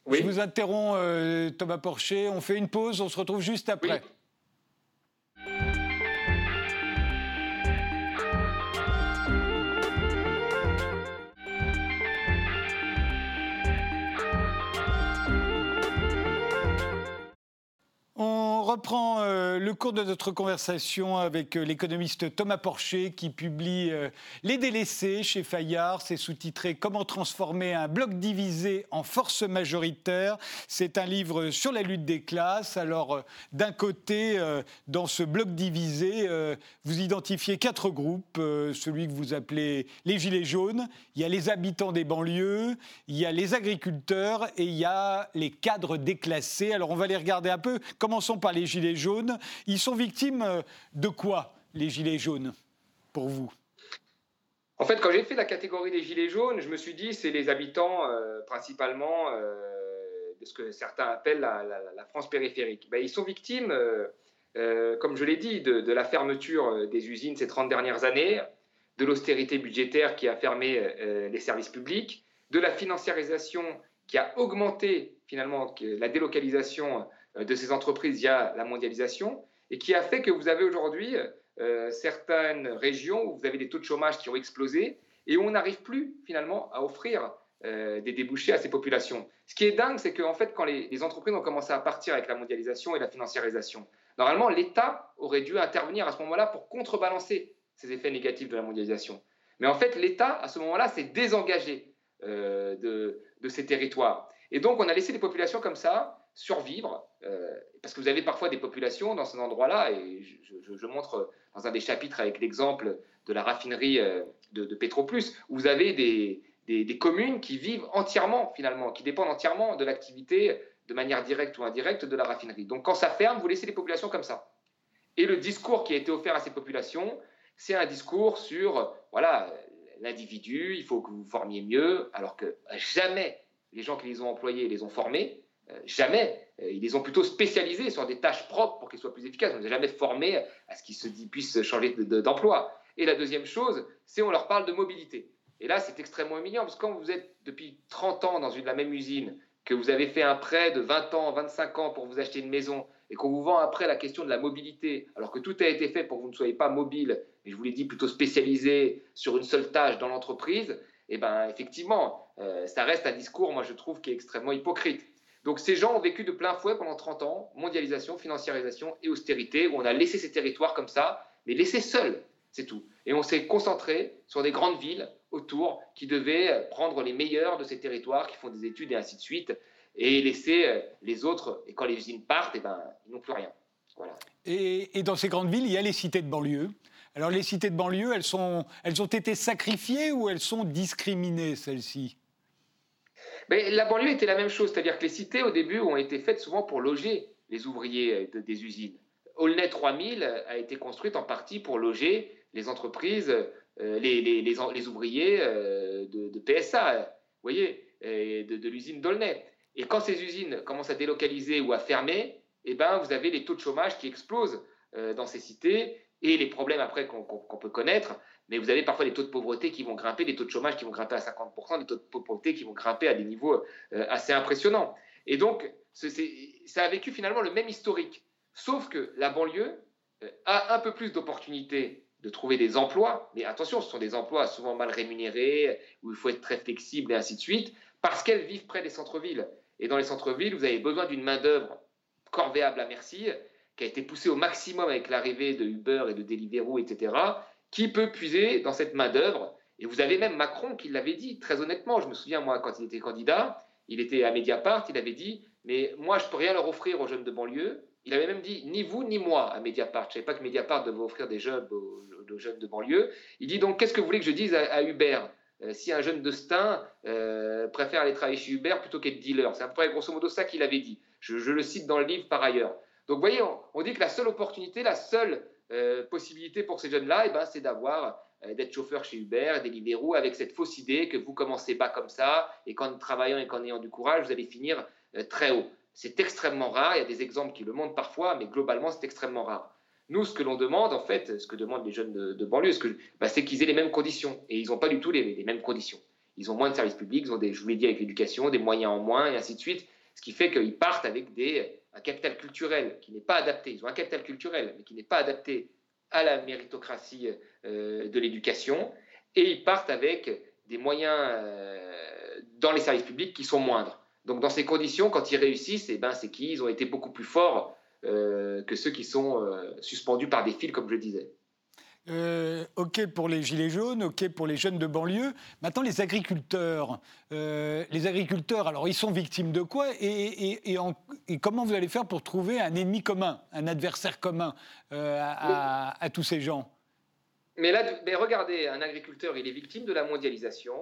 Oui Je vous interromps, euh, Thomas Porcher. On fait une pause, on se retrouve juste après. Reprend euh, le cours de notre conversation avec euh, l'économiste Thomas Porcher qui publie euh, Les délaissés chez Fayard. C'est sous-titré Comment transformer un bloc divisé en force majoritaire. C'est un livre sur la lutte des classes. Alors, d'un côté, dans ce bloc divisé, vous identifiez quatre groupes. celui que vous appelez les Gilets jaunes. Il y a les habitants des banlieues, il y a les agriculteurs et il y a les cadres déclassés. Alors, on va les regarder un peu. Commençons par les Gilets jaunes. Ils sont victimes euh, de quoi, les Gilets jaunes, pour vous? En fait, quand j'ai fait la catégorie des Gilets jaunes, je me suis dit, c'est les habitants euh, principalement euh, de ce que certains appellent la, France périphérique. Ben, ils sont victimes, comme je l'ai dit, de, la fermeture des usines ces 30 dernières années, de l'austérité budgétaire qui a fermé les services publics, de la financiarisation qui a augmenté finalement la délocalisation de ces entreprises via la mondialisation et qui a fait que vous avez aujourd'hui euh, certaines régions où vous avez des taux de chômage qui ont explosé et où on n'arrive plus finalement à offrir euh, des débouchés à ces populations. Ce qui est dingue, c'est qu'en fait, quand les, les, entreprises ont commencé à partir avec la mondialisation et la financiarisation, normalement, l'État aurait dû intervenir à ce moment-là pour contrebalancer ces effets négatifs de la mondialisation. Mais en fait, l'État, à ce moment-là, s'est désengagé de, de, ces territoires. Et donc, on a laissé les populations comme ça survivre, euh, parce que vous avez parfois des populations dans ces endroits-là, et je, montre dans un des chapitres avec l'exemple de la raffinerie euh, de, de Petroplus, où vous avez des, des, communes qui vivent entièrement, finalement, qui dépendent entièrement de l'activité, de manière directe ou indirecte, de la raffinerie. Donc quand ça ferme, vous laissez les populations comme ça. Et le discours qui a été offert à ces populations, c'est un discours sur, voilà, l'individu, il faut que vous formiez mieux, alors que jamais les gens qui les ont employés les ont formés. Jamais. Ils les ont plutôt spécialisés sur des tâches propres pour qu'ils soient plus efficaces. On ne les a jamais formés à ce qu'ils se puissent changer d'emploi. Et la deuxième chose, c'est on leur parle de mobilité. Et là, c'est extrêmement humiliant, parce que quand vous êtes depuis 30 ans dans une, la même usine, que vous avez fait un prêt de 20 ans, 25 ans pour vous acheter une maison, et qu'on vous vend après la question de la mobilité, alors que tout a été fait pour que vous ne soyez pas mobile, mais je vous l'ai dit, plutôt spécialisé sur une seule tâche dans l'entreprise, et eh bien effectivement, euh, ça reste un discours, moi je trouve, qui est extrêmement hypocrite. Donc ces gens ont vécu de plein fouet pendant 30 ans, mondialisation, financiarisation et austérité, où on a laissé ces territoires comme ça, mais laissés seuls, c'est tout. Et on s'est concentré sur des grandes villes autour qui devaient prendre les meilleurs de ces territoires, qui font des études et ainsi de suite, et laisser euh, les autres. Et quand les usines partent, eh ben, ils n'ont plus rien. Voilà. Et, et, dans ces grandes villes, il y a les cités de banlieue. Alors les cités de banlieue, elles, sont, elles ont été sacrifiées ou elles sont discriminées, celles-ci? Mais La banlieue était la même chose, c'est-à-dire que les cités, au début, ont été faites souvent pour loger les ouvriers des usines. Aulnay 3000 a été construite en partie pour loger les entreprises, euh, les, ouvriers euh, de, PSA, vous voyez, de, l'usine d'Aulnay. Et quand ces usines commencent à délocaliser ou à fermer, eh ben, vous avez les taux de chômage qui explosent euh, dans ces cités et les problèmes après qu'on peut connaître. Mais vous avez parfois des taux de pauvreté qui vont grimper, des taux de chômage qui vont grimper à 50%, des taux de pauvreté qui vont grimper à des niveaux assez impressionnants. Et donc, ça a vécu finalement le même historique. Sauf que la banlieue a un peu plus d'opportunités de trouver des emplois, mais attention, ce sont des emplois souvent mal rémunérés, où il faut être très flexible et ainsi de suite, parce qu'elles vivent près des centres-villes. Et dans les centres-villes, vous avez besoin d'une main-d'œuvre corvéable à merci, qui a été poussée au maximum avec l'arrivée de Uber et de Deliveroo, etc., qui peut puiser dans cette main-d'œuvre. Et vous avez même Macron qui l'avait dit, très honnêtement. Je me souviens, moi, quand il était candidat, il était à Mediapart, il avait dit Mais moi, je ne peux rien leur offrir aux jeunes de banlieue, il avait même dit ni vous ni moi à Mediapart. Je ne savais pas que Mediapart devait offrir des jobs aux, jeunes de banlieue. Il dit donc qu'est-ce que vous voulez que je dise à, Uber? Euh, si un jeune de Stein euh, préfère aller travailler chez Uber plutôt qu'être dealer. C'est à peu près grosso modo ça qu'il avait dit. Je, le cite dans le livre par ailleurs. Donc vous voyez, on, dit que la seule opportunité, la seule euh, possibilité pour ces jeunes-là, eh ben, c'est d'avoir d'être chauffeur chez Uber, des libéraux, avec cette fausse idée que vous commencez bas comme ça, et qu'en travaillant et qu'en ayant du courage, vous allez finir très haut. C'est extrêmement rare, il y a des exemples qui le montrent parfois, mais globalement, c'est extrêmement rare. Nous, ce que l'on demande, en fait, ce que demandent les jeunes de, banlieue, bah, c'est qu'ils aient les mêmes conditions. Et ils n'ont pas du tout les, mêmes conditions. Ils ont moins de services publics, ils ont des, je vous l'ai dit, avec l'éducation, des moyens en moins, et ainsi de suite. Ce qui fait qu'ils partent avec des, un capital culturel qui n'est pas adapté. Ils ont un capital culturel, mais qui n'est pas adapté à la méritocratie euh, de l'éducation. Et ils partent avec des moyens euh, dans les services publics qui sont moindres. Donc dans ces conditions, quand ils réussissent, eh ben, c'est qu'ils ont été beaucoup plus forts euh, que ceux qui sont suspendus par des fils, comme je le disais. Euh, OK pour les gilets jaunes, OK pour les jeunes de banlieue. Maintenant, les agriculteurs. les agriculteurs, alors, ils sont victimes de quoi et, comment vous allez faire pour trouver un ennemi commun, un adversaire commun à, tous ces gens? Mais là, mais regardez, un agriculteur, il est victime de la mondialisation,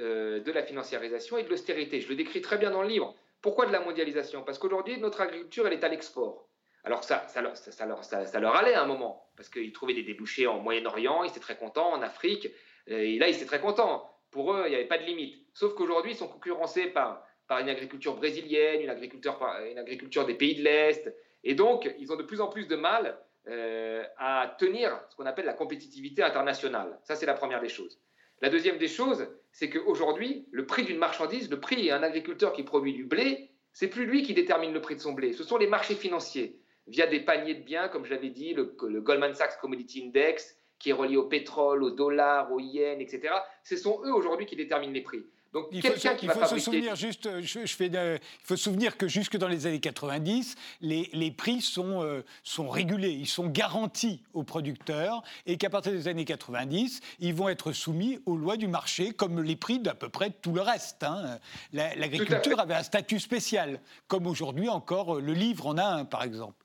euh, de la financiarisation et de l'austérité. Je le décris très bien dans le livre. Pourquoi de la mondialisation? Parce qu'aujourd'hui, notre agriculture, elle est à l'export. Alors ça, ça, leur, allait à un moment, parce qu'ils trouvaient des débouchés en Moyen-Orient, ils étaient très contents, en Afrique, et là, ils étaient très contents. Pour eux, il n'y avait pas de limite. Sauf qu'aujourd'hui, ils sont concurrencés par, une agriculture brésilienne, une agriculture, une agriculture des pays de l'Est, et donc, ils ont de plus en plus de mal euh, à tenir ce qu'on appelle la compétitivité internationale. Ça, c'est la première des choses. La deuxième des choses, c'est qu'aujourd'hui, le prix d'une marchandise, le prix d'un agriculteur qui produit du blé, c'est plus lui qui détermine le prix de son blé, ce sont les marchés financiers, via des paniers de biens, comme je l'avais dit, le, Goldman Sachs Commodity Index, qui est relié au pétrole, au dollar, au yen, etc. Ce sont eux aujourd'hui qui déterminent les prix. Donc il faut, se, faut se souvenir juste, je, fais il faut se souvenir que jusque dans les années 90, les, les prix sont, euh, sont régulés, ils sont garantis aux producteurs, et qu'à partir des années 90, ils vont être soumis aux lois du marché, comme les prix d'à peu près tout le reste. Hein. L'agriculture avait un statut spécial, comme aujourd'hui encore le livre en a un, par exemple.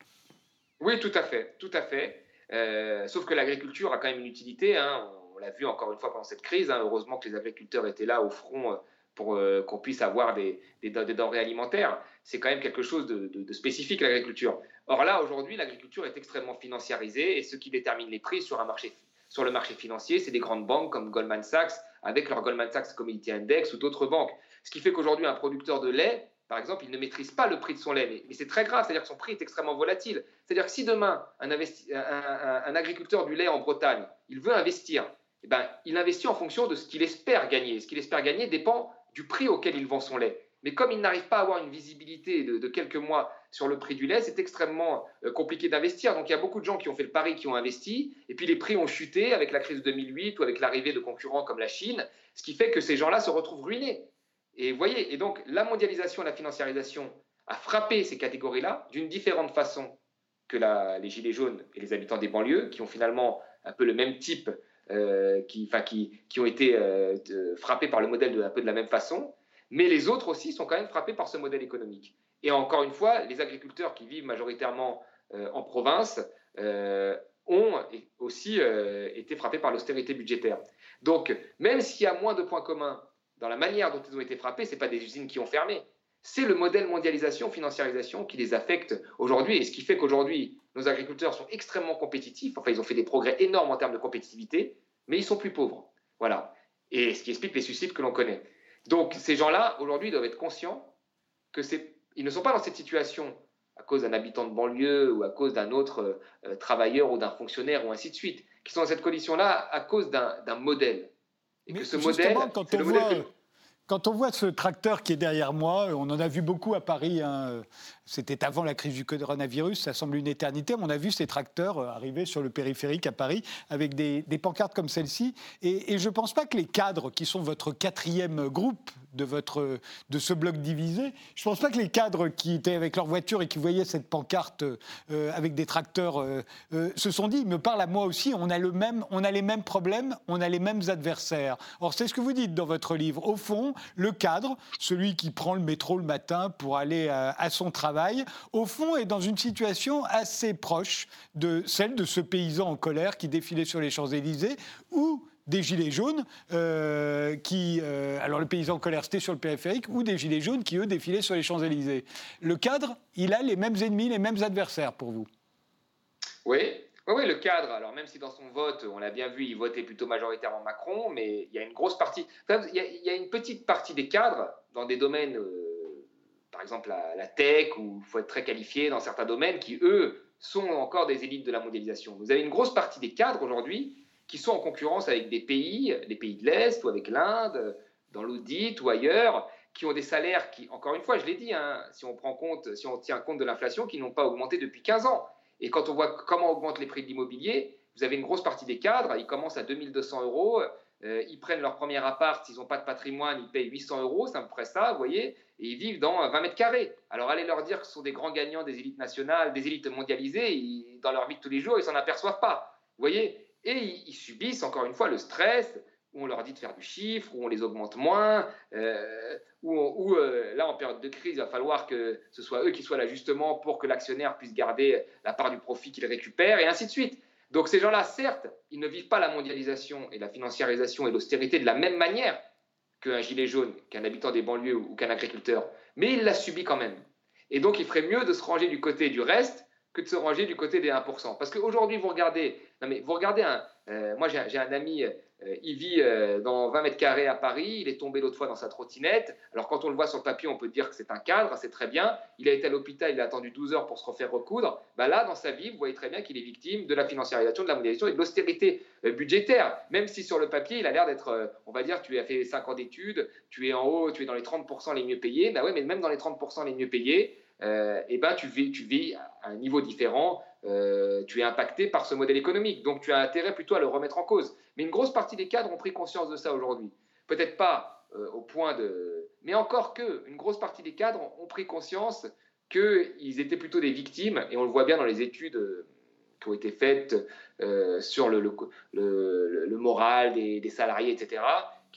Oui, tout à fait, tout à fait. Euh, sauf que l'agriculture a quand même une utilité. Hein on l'a vu encore une fois pendant cette crise. Hein. heureusement que les agriculteurs étaient là au front euh, pour euh, qu'on puisse avoir des, denrées alimentaires. C'est quand même quelque chose de, spécifique à l'agriculture. Or là, aujourd'hui, l'agriculture est extrêmement financiarisée et ce qui détermine les prix sur, un marché, sur le marché financier, c'est des grandes banques comme Goldman Sachs avec leur Goldman Sachs Community Index ou d'autres banques. Ce qui fait qu'aujourd'hui, un producteur de lait, par exemple, il ne maîtrise pas le prix de son lait. Mais, c'est très grave, c'est-à-dire que son prix est extrêmement volatile. C'est-à-dire que si demain, un, agriculteur du lait en Bretagne, il veut investir, eh ben, il investit en fonction de ce qu'il espère gagner. Ce qu'il espère gagner dépend du prix auquel il vend son lait. Mais comme il n'arrive pas à avoir une visibilité de, quelques mois sur le prix du lait, c'est extrêmement euh, compliqué d'investir. Donc il y a beaucoup de gens qui ont fait le pari, qui ont investi, et puis les prix ont chuté avec la crise de 2008 ou avec l'arrivée de concurrents comme la Chine, ce qui fait que ces gens-là se retrouvent ruinés. Et voyez, et donc la mondialisation, la financiarisation a frappé ces catégories-là d'une différente façon que les gilets jaunes et les habitants des banlieues, qui ont finalement un peu le même type, euh, qui, ont été euh, frappés par le modèle de, un peu de la même façon. Mais les autres aussi sont quand même frappés par ce modèle économique. Et encore une fois, les agriculteurs qui vivent majoritairement euh, en province ont aussi été frappés par l'austérité budgétaire. Donc, même s'il y a moins de points communs dans la manière dont ils ont été frappés, ce n'est pas des usines qui ont fermé. C'est le modèle mondialisation, financiarisation qui les affecte aujourd'hui. Et ce qui fait qu'aujourd'hui, nos agriculteurs sont extrêmement compétitifs. Enfin, ils ont fait des progrès énormes en termes de compétitivité, mais ils sont plus pauvres. Voilà. Et ce qui explique les suicides que l'on connaît. Donc, ces gens-là, aujourd'hui, doivent être conscients que ils ne sont pas dans cette situation à cause d'un habitant de banlieue ou à cause d'un autre euh, travailleur ou d'un fonctionnaire ou ainsi de suite, qui sont dans cette condition-là à cause d'un modèle. Et que ce modèle, quand on, voit, quand on voit ce tracteur qui est derrière moi, on en a vu beaucoup à Paris. Hein, c'était avant la crise du coronavirus, ça semble une éternité. On a vu ces tracteurs euh, arriver sur le périphérique à Paris avec des, pancartes comme celle-ci. Et, je ne pense pas que les cadres, qui sont votre quatrième groupe de, votre, de ce bloc divisé, je ne pense pas que les cadres qui étaient avec leur voiture et qui voyaient cette pancarte euh, avec des tracteurs euh, se sont dit, ils me parlent à moi aussi, on a, le même, on a les mêmes problèmes, on a les mêmes adversaires. Or, c'est ce que vous dites dans votre livre. Au fond, le cadre, celui qui prend le métro le matin pour aller à son travail, au fond, est dans une situation assez proche de celle de ce paysan en colère qui défilait sur les Champs-Élysées, ou des gilets jaunes euh, qui... Euh, alors le paysan en colère, c'était sur le périphérique, ou des gilets jaunes qui, eux, défilaient sur les Champs-Élysées. Le cadre, il a les mêmes ennemis, les mêmes adversaires pour vous. Oui, oui, le cadre, alors même si dans son vote, on l'a bien vu, il votait plutôt majoritairement Macron, mais il y a une grosse partie, il y a, une petite partie des cadres dans des domaines euh, par exemple la, tech, où il faut être très qualifié dans certains domaines, qui, eux, sont encore des élites de la mondialisation. Vous avez une grosse partie des cadres aujourd'hui qui sont en concurrence avec des pays, des pays de l'Est ou avec l'Inde, dans l'audit ou ailleurs, qui ont des salaires qui, encore une fois, je l'ai dit, hein, si on prend compte, si on tient compte de l'inflation, qui n'ont pas augmenté depuis 15 ans. Et quand on voit comment augmentent les prix de l'immobilier, vous avez une grosse partie des cadres, ils commencent à 2200 euros, euh, ils prennent leur premier appart, s'ils n'ont pas de patrimoine, ils payent 800 euros, c'est à peu près ça, vous voyez, et ils vivent dans 20 mètres carrés. Alors allez leur dire que ce sont des grands gagnants des élites nationales, des élites mondialisées, dans leur vie de tous les jours, ils s'en aperçoivent pas, vous voyez, et ils, subissent encore une fois le stress, où on leur dit de faire du chiffre, où on les augmente moins, euh, où, euh, là en période de crise, il va falloir que ce soit eux qui soient là justement pour que l'actionnaire puisse garder la part du profit qu'il récupère, et ainsi de suite. Donc ces gens-là, certes, ils ne vivent pas la mondialisation et la financiarisation et l'austérité de la même manière qu'un gilet jaune, qu'un habitant des banlieues ou qu'un agriculteur, mais ils la subissent quand même. Et donc il ferait mieux de se ranger du côté du reste de se ranger du côté des 1%. Parce qu'aujourd'hui, vous regardez, non mais vous regardez, un, euh, moi j'ai un ami euh, il vit euh, dans 20 mètres carrés à Paris, il est tombé l'autre fois dans sa trottinette. Alors quand on le voit sur le papier, on peut dire que c'est un cadre, c'est très bien. Il a été à l'hôpital, il a attendu 12 heures pour se refaire recoudre. Bah là, dans sa vie, vous voyez très bien qu'il est victime de la financiarisation, de la mondialisation et de l'austérité budgétaire. Même si sur le papier, il a l'air d'être, on va dire, tu as fait 5 ans d'études, tu es en haut, tu es dans les 30% les mieux payés. Bah ouais, mais même dans les 30% les mieux payés, euh, et ben tu vis, à un niveau différent, euh, tu es impacté par ce modèle économique. Donc tu as intérêt plutôt à le remettre en cause. Mais une grosse partie des cadres ont pris conscience de ça aujourd'hui. Peut-être pas euh, au point de... Mais encore que, une grosse partie des cadres ont pris conscience qu'ils étaient plutôt des victimes, et on le voit bien dans les études qui ont été faites sur le, moral des salariés, etc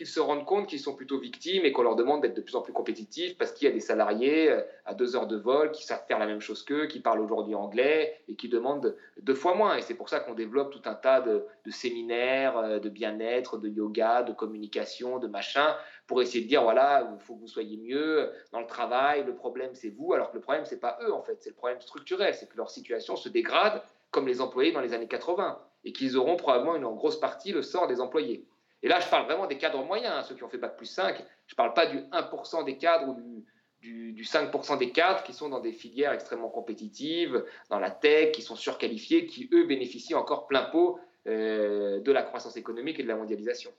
qu'ils se rendent compte qu'ils sont plutôt victimes et qu'on leur demande d'être de plus en plus compétitifs parce qu'il y a des salariés euh, à deux heures de vol qui savent faire la même chose qu'eux, qui parlent aujourd'hui anglais et qui demandent deux fois moins. Et c'est pour ça qu'on développe tout un tas de, séminaires, euh, de bien-être, de yoga, de communication, de machin, pour essayer de dire voilà, il faut que vous soyez mieux dans le travail, le problème c'est vous, alors que le problème c'est pas eux en fait, c'est le problème structurel, c'est que leur situation se dégrade comme les employés dans les années 80 et qu'ils auront probablement en grosse partie le sort des employés. Et là, je parle vraiment des cadres moyens, hein, ceux qui ont fait Bac plus 5. Je ne parle pas du 1% des cadres ou du, du, 5% des cadres qui sont dans des filières extrêmement compétitives, dans la tech, qui sont surqualifiés, qui, eux, bénéficient encore plein pot euh, de la croissance économique et de la mondialisation.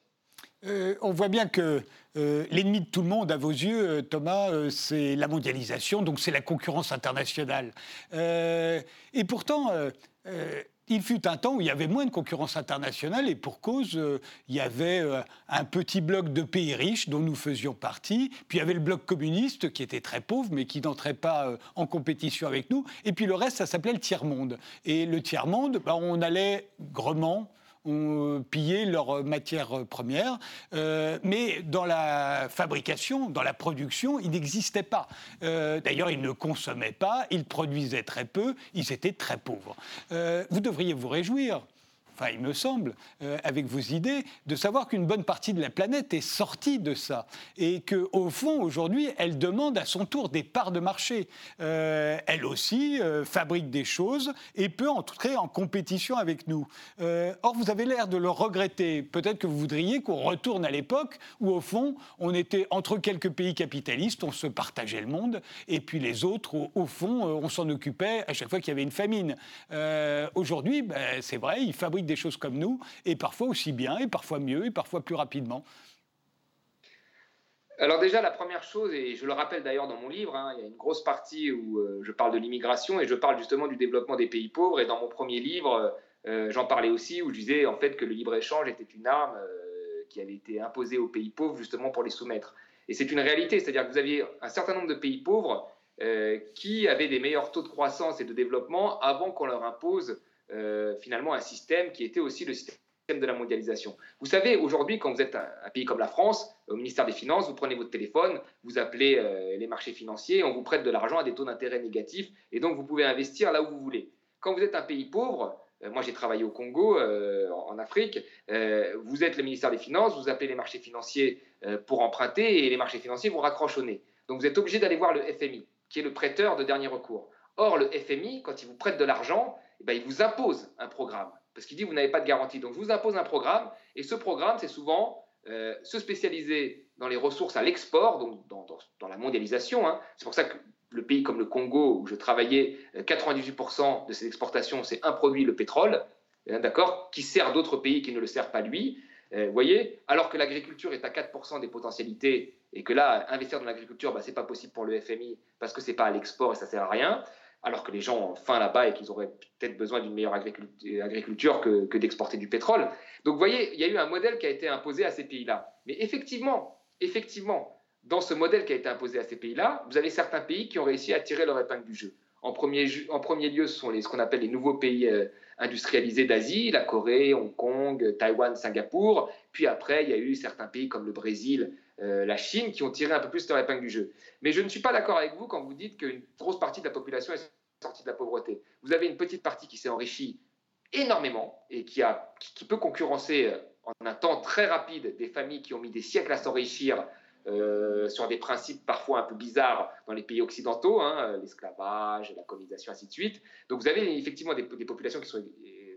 Euh, on voit bien que euh, l'ennemi de tout le monde, à vos yeux, Thomas, c'est la mondialisation, donc c'est la concurrence internationale. et pourtant, il fut un temps où il y avait moins de concurrence internationale et pour cause, euh, il y avait euh, un petit bloc de pays riches dont nous faisions partie, puis il y avait le bloc communiste qui était très pauvre mais qui n'entrait pas euh, en compétition avec nous, et puis le reste, ça s'appelait le tiers-monde. Et le tiers-monde, bah, on allait grement ont euh, pillé leurs matières premières, euh, mais dans la fabrication, dans la production, ils n'existaient pas. Euh, d'ailleurs, ils ne consommaient pas, ils produisaient très peu, ils étaient très pauvres. vous devriez vous réjouir il me semble, euh, avec vos idées, de savoir qu'une bonne partie de la planète est sortie de ça et qu'au fond, aujourd'hui, elle demande à son tour des parts de marché. Euh, elle aussi euh, fabrique des choses et peut entrer en compétition avec nous. or, vous avez l'air de le regretter. Peut-être que vous voudriez qu'on retourne à l'époque où, au fond, on était entre quelques pays capitalistes, on se partageait le monde, et puis les autres, au, fond, on s'en occupait à chaque fois qu'il y avait une famine. aujourd'hui, ben, c'est vrai, ils fabriquent choses comme nous, et parfois aussi bien, et parfois mieux, et parfois plus rapidement alors déjà, la première chose, et je le rappelle d'ailleurs dans mon livre, hein, il y a une grosse partie où euh, je parle de l'immigration et je parle justement du développement des pays pauvres. Et dans mon premier livre, euh, j'en parlais aussi, où je disais en fait que le libre-échange était une arme euh, qui avait été imposée aux pays pauvres justement pour les soumettre. Et c'est une réalité, c'est-à-dire que vous aviez un certain nombre de pays pauvres qui avaient des meilleurs taux de croissance et de développement avant qu'on leur impose euh, finalement un système qui était aussi le système de la mondialisation. Vous savez, aujourd'hui, quand vous êtes un, pays comme la France, au ministère des Finances, vous prenez votre téléphone, vous appelez euh, les marchés financiers, on vous prête de l'argent à des taux d'intérêt négatifs, et donc vous pouvez investir là où vous voulez. Quand vous êtes un pays pauvre, euh, moi j'ai travaillé au Congo, en Afrique, vous êtes le ministère des Finances, vous appelez les marchés financiers pour emprunter, et les marchés financiers vous raccrochent au nez. Donc vous êtes obligé d'aller voir le FMI, qui est le prêteur de dernier recours. Or, le FMI, quand il vous prête de l'argent, eh ben, il vous impose un programme, parce qu'il dit vous n'avez pas de garantie. Donc je vous impose un programme, et ce programme, c'est souvent euh, se spécialiser dans les ressources à l'export, donc dans, la mondialisation. Hein. C'est pour ça que le pays comme le Congo, où je travaillais, 98% euh, de ses exportations, c'est un produit, le pétrole, hein, d'accord, qui sert d'autres pays qui ne le servent pas lui. Euh, voyez Alors que l'agriculture est à 4% des potentialités, et que là, investir dans l'agriculture, bah, ce n'est pas possible pour le FMI, parce que ce n'est pas à l'export et ça ne sert à rien alors que les gens ont faim là-bas et qu'ils auraient peut-être besoin d'une meilleure agriculture que, d'exporter du pétrole. Donc vous voyez, il y a eu un modèle qui a été imposé à ces pays-là. Mais effectivement, effectivement, dans ce modèle qui a été imposé à ces pays-là, vous avez certains pays qui ont réussi à tirer leur épingle du jeu. En premier, lieu, ce sont les, ce qu'on appelle les nouveaux pays euh, industrialisés d'Asie, la Corée, Hong Kong, Taïwan, Singapour. Puis après, il y a eu certains pays comme le Brésil, euh, la Chine qui ont tiré un peu plus leur épingle du jeu. Mais je ne suis pas d'accord avec vous quand vous dites qu'une grosse partie de la population est sortie de la pauvreté. Vous avez une petite partie qui s'est enrichie énormément et qui, peut concurrencer euh, en un temps très rapide des familles qui ont mis des siècles à s'enrichir euh, sur des principes parfois un peu bizarres dans les pays occidentaux, hein, l'esclavage, la colonisation, ainsi de suite. Donc vous avez effectivement des, populations qui sont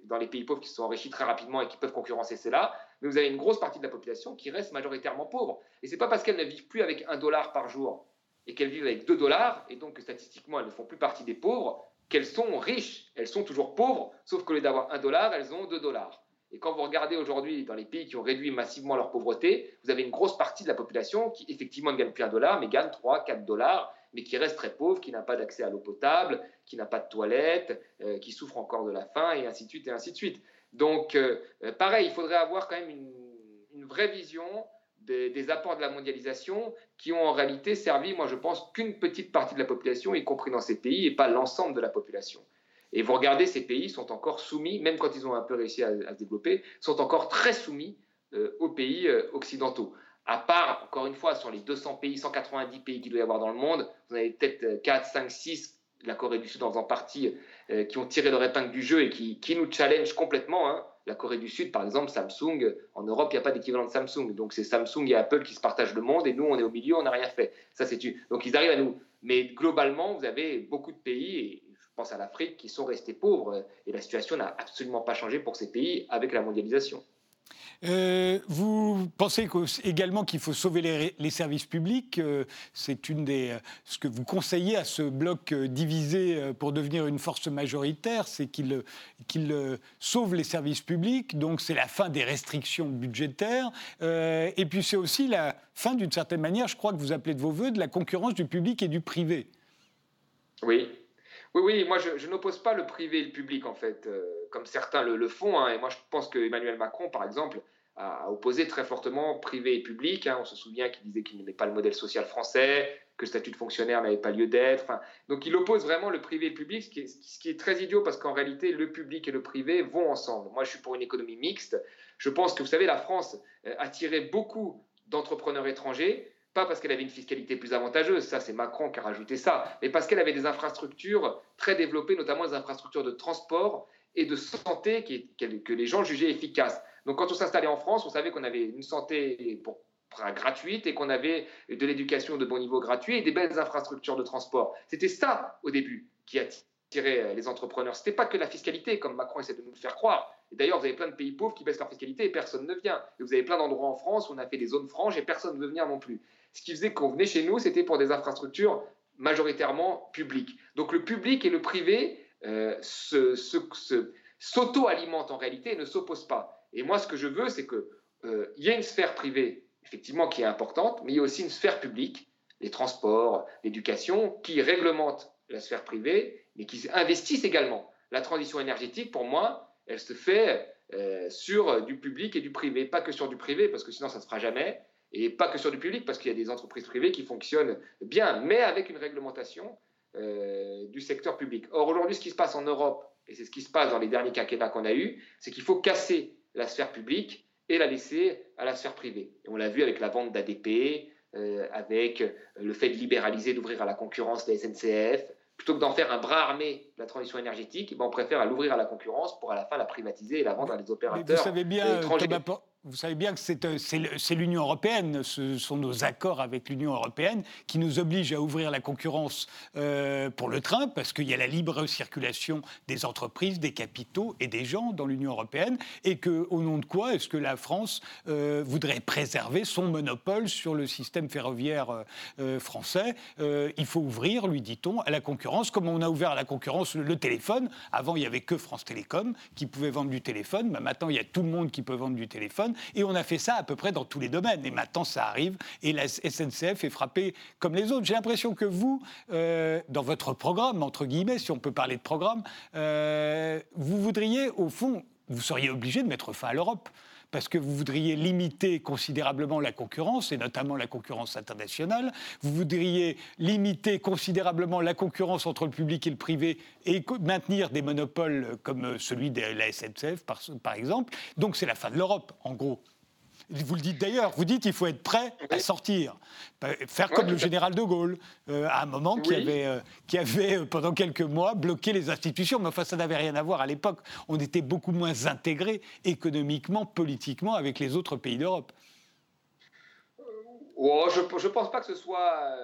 dans les pays pauvres qui se sont enrichis très rapidement et qui peuvent concurrencer cela, mais vous avez une grosse partie de la population qui reste majoritairement pauvre. Et ce n'est pas parce qu'elles ne vivent plus avec un dollar par jour et qu'elles vivent avec deux dollars, et donc statistiquement elles ne font plus partie des pauvres, qu'elles sont riches. Elles sont toujours pauvres, sauf qu'au lieu d'avoir un dollar, elles ont deux dollars. Et quand vous regardez aujourd'hui dans les pays qui ont réduit massivement leur pauvreté, vous avez une grosse partie de la population qui effectivement ne gagne plus un dollar, mais gagne 3, 4 dollars, mais qui reste très pauvre, qui n'a pas d'accès à l'eau potable, qui n'a pas de toilette, euh, qui souffre encore de la faim, et ainsi de suite, et ainsi de suite. Donc, euh, euh, pareil, il faudrait avoir quand même une, vraie vision des, apports de la mondialisation qui ont en réalité servi, moi je pense, qu'une petite partie de la population, y compris dans ces pays, et pas l'ensemble de la population. Et vous regardez, ces pays sont encore soumis, même quand ils ont un peu réussi à, se développer, sont encore très soumis aux pays occidentaux. À part, encore une fois, sur les 200 pays, 190 pays qu'il doit y avoir dans le monde, vous avez peut-être 4, 5, 6 la Corée du Sud en faisant partie, euh, qui ont tiré leur épingle du jeu et qui, nous challenge complètement. Hein. La Corée du Sud, par exemple, Samsung, en Europe, il n'y a pas d'équivalent de Samsung. Donc c'est Samsung et Apple qui se partagent le monde et nous, on est au milieu, on n'a rien fait. Ça, c'est Donc ils arrivent à nous. Mais globalement, vous avez beaucoup de pays, et je pense à l'Afrique, qui sont restés pauvres et la situation n'a absolument pas changé pour ces pays avec la mondialisation. Euh, vous pensez également qu'il faut sauver les, services publics. Euh, c'est une des euh, ce que vous conseillez à ce bloc divisé pour devenir une force majoritaire, c'est qu'il qu'il sauve les services publics. Donc c'est la fin des restrictions budgétaires. et puis c'est aussi la fin, d'une certaine manière, je crois que vous appelez de vos voeux, de la concurrence du public et du privé. Oui, oui, oui, moi je, n'oppose pas le privé et le public en fait, comme certains le, font. Hein. et moi je pense que Emmanuel Macron, par exemple, a opposé très fortement privé et public. Hein. On se souvient qu'il disait qu'il n'aimait pas le modèle social français, que le statut de fonctionnaire n'avait pas lieu d'être. donc il oppose vraiment le privé et le public, ce qui est, ce qui est très idiot parce qu'en réalité, le public et le privé vont ensemble. Moi, je suis pour une économie mixte. Je pense que, vous savez, la France euh, attirait beaucoup d'entrepreneurs étrangers pas parce qu'elle avait une fiscalité plus avantageuse, ça c'est Macron qui a rajouté ça, mais parce qu'elle avait des infrastructures très développées, notamment des infrastructures de transport et de santé que les gens jugeaient efficaces. Donc quand on s'installait en France, on savait qu'on avait une santé gratuite et qu'on avait de l'éducation de bon niveau gratuit et des belles infrastructures de transport. C'était ça au début qui attirait les entrepreneurs. C'était pas que la fiscalité, comme Macron essaie de nous le faire croire. d'ailleurs, vous avez plein de pays pauvres qui baissent leur fiscalité et personne ne vient. Et vous avez plein d'endroits en France où on a fait des zones franches et personne ne veut venir non plus. Ce qui faisait qu'on venait chez nous, c'était pour des infrastructures majoritairement publiques. Donc le public et le privé euh, s'auto-alimentent en réalité et ne s'opposent pas. Et moi, ce que je veux, c'est qu'il euh, y ait une sphère privée, effectivement, qui est importante, mais il y a aussi une sphère publique, les transports, l'éducation, qui réglemente la sphère privée, mais qui investissent également. La transition énergétique, pour moi, elle se fait euh, sur du public et du privé, pas que sur du privé, parce que sinon ça ne se fera jamais, et pas que sur du public, parce qu'il y a des entreprises privées qui fonctionnent bien, mais avec une réglementation euh, du secteur public. Or, aujourd'hui, ce qui se passe en Europe, et c'est ce qui se passe dans les derniers quinquennats qu'on a eus, c'est qu'il faut casser la sphère publique et la laisser à la sphère privée. Et on l'a vu avec la vente d'ADP, euh, avec le fait de libéraliser, d'ouvrir à la concurrence la SNCF. Plutôt que d'en faire un bras armé de la transition énergétique, eh ben, on préfère l'ouvrir à la concurrence pour à la fin la privatiser et la vendre à des opérateurs. vous savez bien, étrangers. Vous savez bien que euh, c'est l'Union européenne, ce sont nos accords avec l'Union européenne qui nous obligent à ouvrir la concurrence euh, pour le train, parce qu'il y a la libre circulation des entreprises, des capitaux et des gens dans l'Union européenne, et que, au nom de quoi est-ce que la France euh, voudrait préserver son monopole sur le système ferroviaire français? Il faut ouvrir, lui dit-on, à la concurrence, comme on a ouvert à la concurrence le, téléphone. Avant, il n'y avait que France Télécom qui pouvait vendre du téléphone, mais maintenant, il y a tout le monde qui peut vendre du téléphone. Et on a fait ça à peu près dans tous les domaines. Et maintenant, ça arrive. Et la SNCF est frappée comme les autres. J'ai l'impression que vous, euh, dans votre programme, entre guillemets, si on peut parler de programme, euh, vous voudriez, au fond, vous seriez obligé de mettre fin à l'Europe parce que vous voudriez limiter considérablement la concurrence, et notamment la concurrence internationale. Vous voudriez limiter considérablement la concurrence entre le public et le privé et maintenir des monopoles comme celui de la SNCF, par, exemple. Donc c'est la fin de l'Europe, en gros. Vous le dites d'ailleurs, vous dites qu'il faut être prêt à sortir. Faire comme le général de Gaulle, euh, à un moment, qui, avait, euh, qui avait, euh, pendant quelques mois, bloqué les institutions. Mais enfin, ça n'avait rien à voir à l'époque. On était beaucoup moins intégrés économiquement, politiquement, avec les autres pays d'Europe. Oh, je ne pense pas que ce soit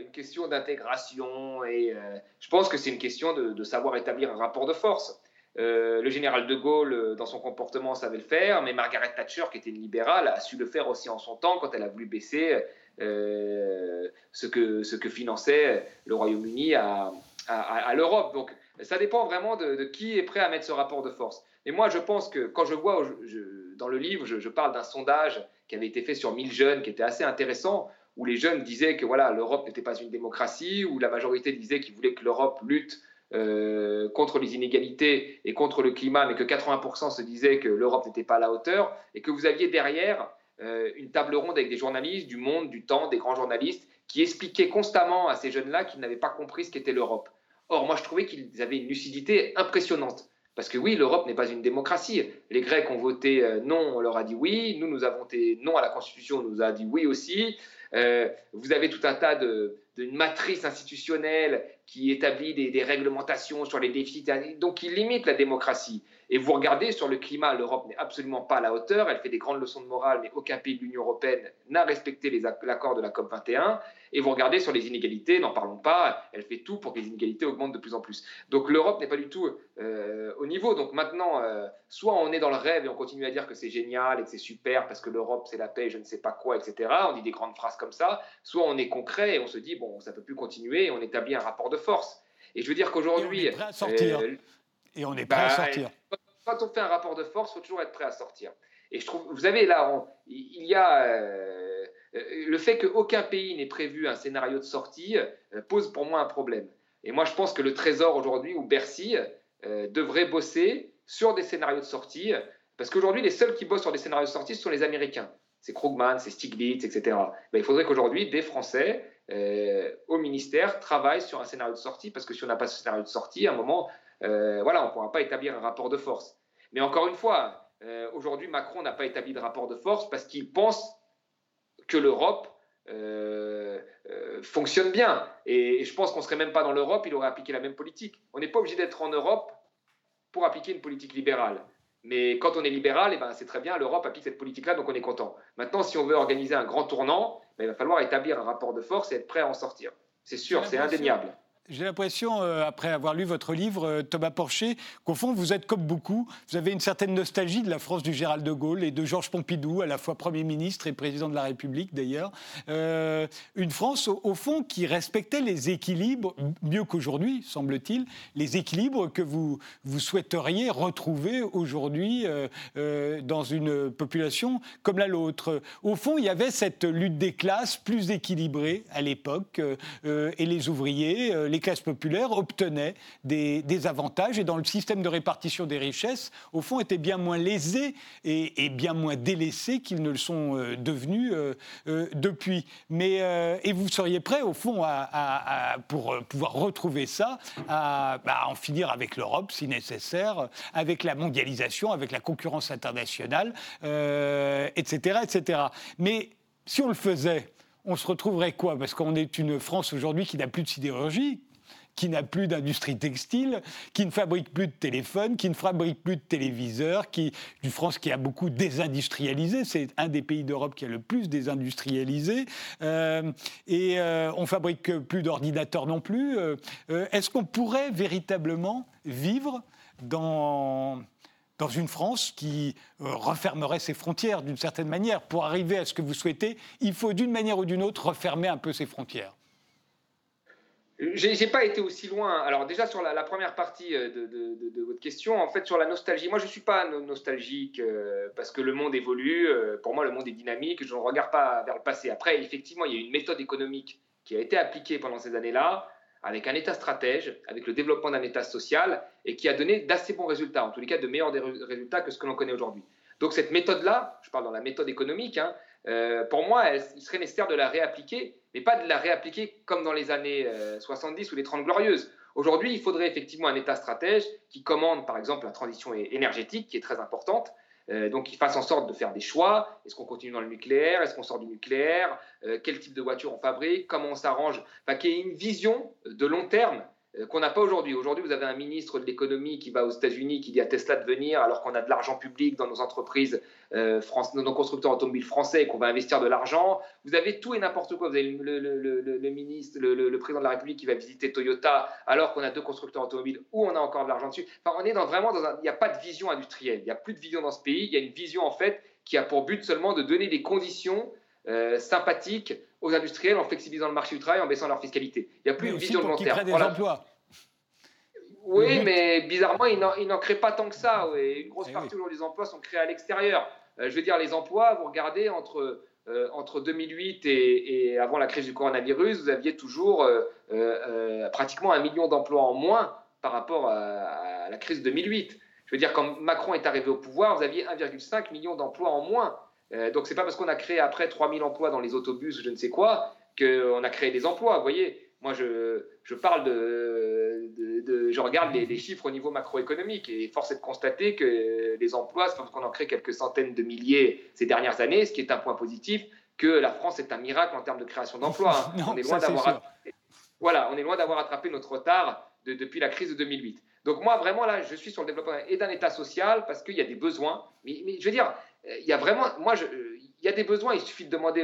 une question d'intégration. et Je pense que c'est une question de, de, savoir établir un rapport de force. Euh, le général de Gaulle, euh, dans son comportement, savait le faire, mais Margaret Thatcher, qui était une libérale, a su le faire aussi en son temps quand elle a voulu baisser euh, ce, que, ce que finançait le Royaume-Uni à, l'Europe. Donc ça dépend vraiment de, qui est prêt à mettre ce rapport de force. Et moi, je pense que quand je vois dans le livre, je, je parle d'un sondage qui avait été fait sur 1000 jeunes, qui était assez intéressant, où les jeunes disaient que voilà, l'Europe n'était pas une démocratie, où la majorité disait qu'ils voulaient que l'Europe lutte euh, contre les inégalités et contre le climat, mais que 80% se disaient que l'Europe n'était pas à la hauteur, et que vous aviez derrière euh, une table ronde avec des journalistes du monde, du temps, des grands journalistes, qui expliquaient constamment à ces jeunes-là qu'ils n'avaient pas compris ce qu'était l'Europe. Or, moi, je trouvais qu'ils avaient une lucidité impressionnante. Parce que oui, l'Europe n'est pas une démocratie. Les Grecs ont voté euh, non, on leur a dit oui. Nous, nous avons voté non à la Constitution, on nous a dit oui aussi. vous avez tout un tas de, d'une matrice institutionnelle qui établit des, réglementations sur les déficits, donc qui limite la démocratie. Et vous regardez sur le climat, l'Europe n'est absolument pas à la hauteur. Elle fait des grandes leçons de morale, mais aucun pays de l'Union européenne n'a respecté l'accord de la COP 21. Et vous regardez sur les inégalités, n'en parlons pas, elle fait tout pour que les inégalités augmentent de plus en plus. Donc l'Europe n'est pas du tout euh, au niveau. Donc maintenant, euh, soit on est dans le rêve et on continue à dire que c'est génial et que c'est super parce que l'Europe c'est la paix, je ne sais pas quoi, etc. On dit des grandes phrases comme ça. Soit on est concret et on se dit bon, ça peut plus continuer et on établit un rapport de force. Et je veux dire qu'aujourd'hui, et on est prêt à sortir. Euh, quand on fait un rapport de force, il faut toujours être prêt à sortir. Et je trouve, vous avez là, il y a euh, le fait qu'aucun pays n'ait prévu un scénario de sortie euh, pose pour moi un problème. Et moi, je pense que le Trésor aujourd'hui ou Bercy devrait bosser sur des scénarios de sortie, parce qu'aujourd'hui, les seuls qui bossent sur des scénarios de sortie sont les Américains. C'est Krugman, c'est Stiglitz, etc. Il faudrait qu'aujourd'hui, des Français au ministère travaillent sur un scénario de sortie, parce que si on n'a pas ce scénario de sortie, à un moment, euh, voilà, on ne pourra pas établir un rapport de force. Mais encore une fois, euh, aujourd'hui, Macron n'a pas établi de rapport de force parce qu'il pense que l'Europe euh, fonctionne bien. Et, je pense qu'on ne serait même pas dans l'Europe, il aurait appliqué la même politique. On n'est pas obligé d'être en Europe pour appliquer une politique libérale. Mais quand on est libéral, eh ben, c'est très bien, l'Europe applique cette politique-là, donc on est content. Maintenant, si on veut organiser un grand tournant, ben, il va falloir établir un rapport de force et être prêt à en sortir. C'est sûr, c'est indéniable. J'ai l'impression, euh, après avoir lu votre livre, euh, Thomas Porcher, qu'au fond, vous êtes comme beaucoup. Vous avez une certaine nostalgie de la France du Gérald de Gaulle et de Georges Pompidou, à la fois Premier ministre et Président de la République d'ailleurs. Euh, une France, au, fond, qui respectait les équilibres, mieux qu'aujourd'hui, semble-t-il, les équilibres que vous, vous souhaiteriez retrouver aujourd'hui dans une population comme la nôtre. Au fond, il y avait cette lutte des classes plus équilibrée à l'époque, et les ouvriers, les les classes populaires obtenaient des, avantages et dans le système de répartition des richesses, au fond, étaient bien moins lésés et, bien moins délaissés qu'ils ne le sont euh, devenus euh, euh, depuis. Mais, et vous seriez prêt, au fond, à, pour pouvoir retrouver ça, à, bah, en finir avec l'Europe, si nécessaire, avec la mondialisation, avec la concurrence internationale, etc., etc. Mais si on le faisait, on se retrouverait quoi? Parce qu'on est une France aujourd'hui qui n'a plus de sidérurgie, qui n'a plus d'industrie textile, qui ne fabrique plus de téléphones, qui ne fabrique plus de téléviseurs, qui, une France qui a beaucoup désindustrialisé, c'est un des pays d'Europe qui a le plus désindustrialisé, euh, et euh, on fabrique plus d'ordinateurs non plus. Euh, est-ce qu'on pourrait véritablement vivre dans dans une France qui refermerait ses frontières d'une certaine manière? Pour arriver à ce que vous souhaitez, il faut d'une manière ou d'une autre refermer un peu ses frontières. J'ai pas été aussi loin. Alors déjà sur la, première partie euh, de, votre question, en fait sur la nostalgie, moi je suis pas nostalgique euh, parce que le monde évolue. Euh, pour moi le monde est dynamique. Je ne regarde pas vers le passé. Après effectivement il y a une méthode économique qui a été appliquée pendant ces années-là avec un État stratège, avec le développement d'un État social et qui a donné d'assez bons résultats, en tous les cas de meilleurs résultats que ce que l'on connaît aujourd'hui. Donc cette méthode-là, je parle dans la méthode économique, hein, pour moi, il serait nécessaire de la réappliquer mais pas de la réappliquer comme dans les années 70 euh, ou les 30 glorieuses. Aujourd'hui, il faudrait effectivement un État stratège qui commande, par exemple, la transition énergétique, qui est très importante, euh, donc qui fasse en sorte de faire des choix. Est-ce qu'on continue dans le nucléaire? Est-ce qu'on sort du nucléaire? Euh, Quel type de voiture on fabrique? Comment on s'arrange? Enfin, Qu'il y ait une vision de long terme qu'on n'a pas aujourd'hui. Aujourd'hui, vous avez un ministre de l'économie qui va aux États-Unis, qui dit à Tesla de venir, alors qu'on a de l'argent public dans nos entreprises, euh, dans nos constructeurs automobiles français, et qu'on va investir de l'argent. Vous avez tout et n'importe quoi. Vous avez le, ministre, le, président de la République qui va visiter Toyota, alors qu'on a deux constructeurs automobiles où on a encore de l'argent dessus. Enfin, on est vraiment dans un. Il n'y a pas de vision industrielle. Il n'y a plus de vision dans ce pays. Il y a une vision, en fait, qui a pour but seulement de donner des conditions euh, sympathiques aux industriels en flexibilisant le marché du travail, en baissant leur fiscalité. Il n'y a plus une vision de long terme. Des emplois. Oui, mais bizarrement, ils n'en créent pas tant que ça. Une grosse eh partie des emplois sont créés à l'extérieur. Euh, je veux dire, les emplois, vous regardez, entre, euh, entre 2008 et, avant la crise du coronavirus, vous aviez toujours pratiquement un million d'emplois en moins par rapport à, la crise 2008. Je veux dire, quand Macron est arrivé au pouvoir, vous aviez 1,5 million d'emplois en moins. Euh, donc, c'est pas parce qu'on a créé après 3000 emplois dans les autobus ou je ne sais quoi qu'on a créé des emplois. Vous voyez, moi, je, je parle de, de, Je regarde les, chiffres au niveau macroéconomique et force est de constater que les emplois, c'est parce qu'on en crée quelques centaines de milliers ces dernières années, ce qui est un point positif, que la France est un miracle en termes de création d'emplois. on est loin d'avoir. Voilà, on est loin d'avoir attrapé notre retard depuis la crise de 2008. Donc moi, vraiment, là, je suis sur le développement et d'un État social parce qu'il y a des besoins. Mais, je veux dire, il y a vraiment, moi, je, il y a des besoins. Il suffit de demander.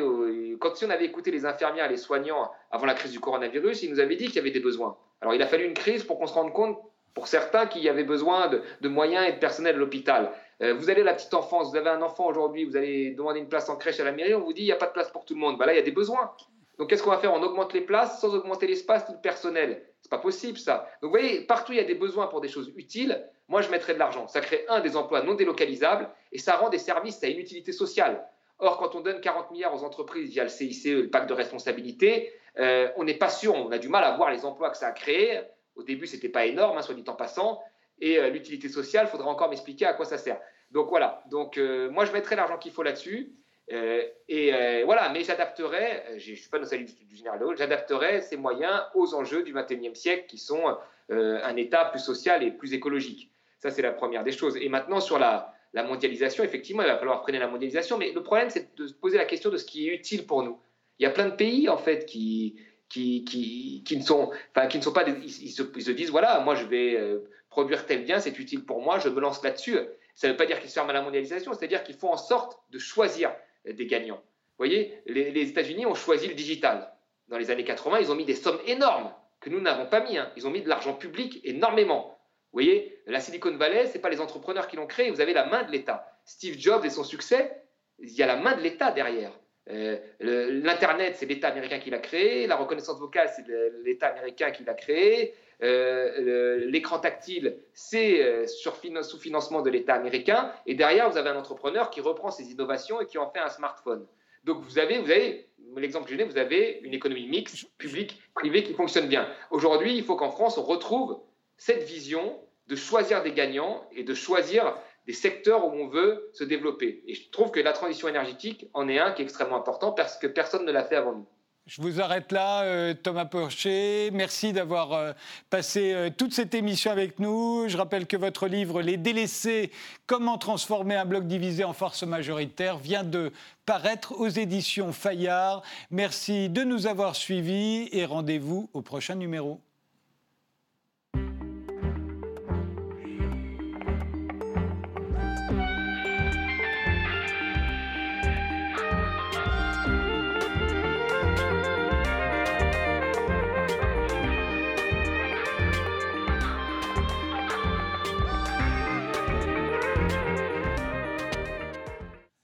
quand si on avait écouté les infirmières, les soignants avant la crise du coronavirus, ils nous avaient dit qu'il y avait des besoins. Alors il a fallu une crise pour qu'on se rende compte, pour certains, qu'il y avait besoin de, moyens et de personnel à l'hôpital. Euh, vous allez à la petite enfance, vous avez un enfant aujourd'hui, vous allez demander une place en crèche à la mairie, on vous dit il n'y a pas de place pour tout le monde. Bah là, il y a des besoins. Donc qu'est-ce qu'on va faire? On augmente les places sans augmenter l'espace ni le personnel. C'est pas possible ça. Donc vous voyez, partout il y a des besoins pour des choses utiles. Moi, je mettrais de l'argent. Ça crée un des emplois non délocalisables et ça rend des services à une utilité sociale. Or, quand on donne 40 milliards aux entreprises via le CICE, le pacte de responsabilité, euh, on n'est pas sûr, on a du mal à voir les emplois que ça a créés. Au début, ce n'était pas énorme, hein, soit dit en passant. Et euh, l'utilité sociale, il faudra encore m'expliquer à quoi ça sert. Donc voilà, donc euh, moi je mettrai l'argent qu'il faut là-dessus. et voilà, mais j'adapterai, je ne suis pas dans du, du général de j'adapterai ces moyens aux enjeux du 21e siècle qui sont un État plus social et plus écologique. Ça, c'est la première des choses. Et maintenant, sur la, mondialisation, effectivement, il va falloir freiner la mondialisation, mais le problème, c'est de se poser la question de ce qui est utile pour nous. Il y a plein de pays, en fait, qui, qui, qui, ne, sont, enfin, qui ne sont pas. ils, se, disent voilà, moi, je vais euh, produire tel bien, c'est utile pour moi, je me lance là-dessus. Ça ne veut pas dire qu'ils se ferment à la mondialisation, c'est-à-dire qu'ils font en sorte de choisir des gagnants. Vous voyez, les, les États-Unis ont choisi le digital. Dans les années 80, ils ont mis des sommes énormes que nous n'avons pas mis. Hein. Ils ont mis de l'argent public énormément. Vous voyez, la Silicon Valley, ce n'est pas les entrepreneurs qui l'ont créé, vous avez la main de l'État. Steve Jobs et son succès, il y a la main de l'État derrière. Euh, L'Internet, c'est l'État américain qui l'a créé. La reconnaissance vocale, c'est l'État américain qui l'a créé. Euh, L'écran tactile, c'est euh, sous financement de l'État américain. Et derrière, vous avez un entrepreneur qui reprend ces innovations et qui en fait un smartphone. Donc vous avez, vous avez l'exemple que je donne, vous avez une économie mixte, publique, privée, qui fonctionne bien. Aujourd'hui, il faut qu'en France, on retrouve cette vision de choisir des gagnants et de choisir des secteurs où on veut se développer. Et je trouve que la transition énergétique en est un qui est extrêmement important parce que personne ne l'a fait avant nous. Je vous arrête là, euh, Thomas Porcher. Merci d'avoir euh, passé euh, toute cette émission avec nous. Je rappelle que votre livre Les délaissés, comment transformer un bloc divisé en force majoritaire, vient de paraître aux éditions Fayard. Merci de nous avoir suivis et rendez-vous au prochain numéro.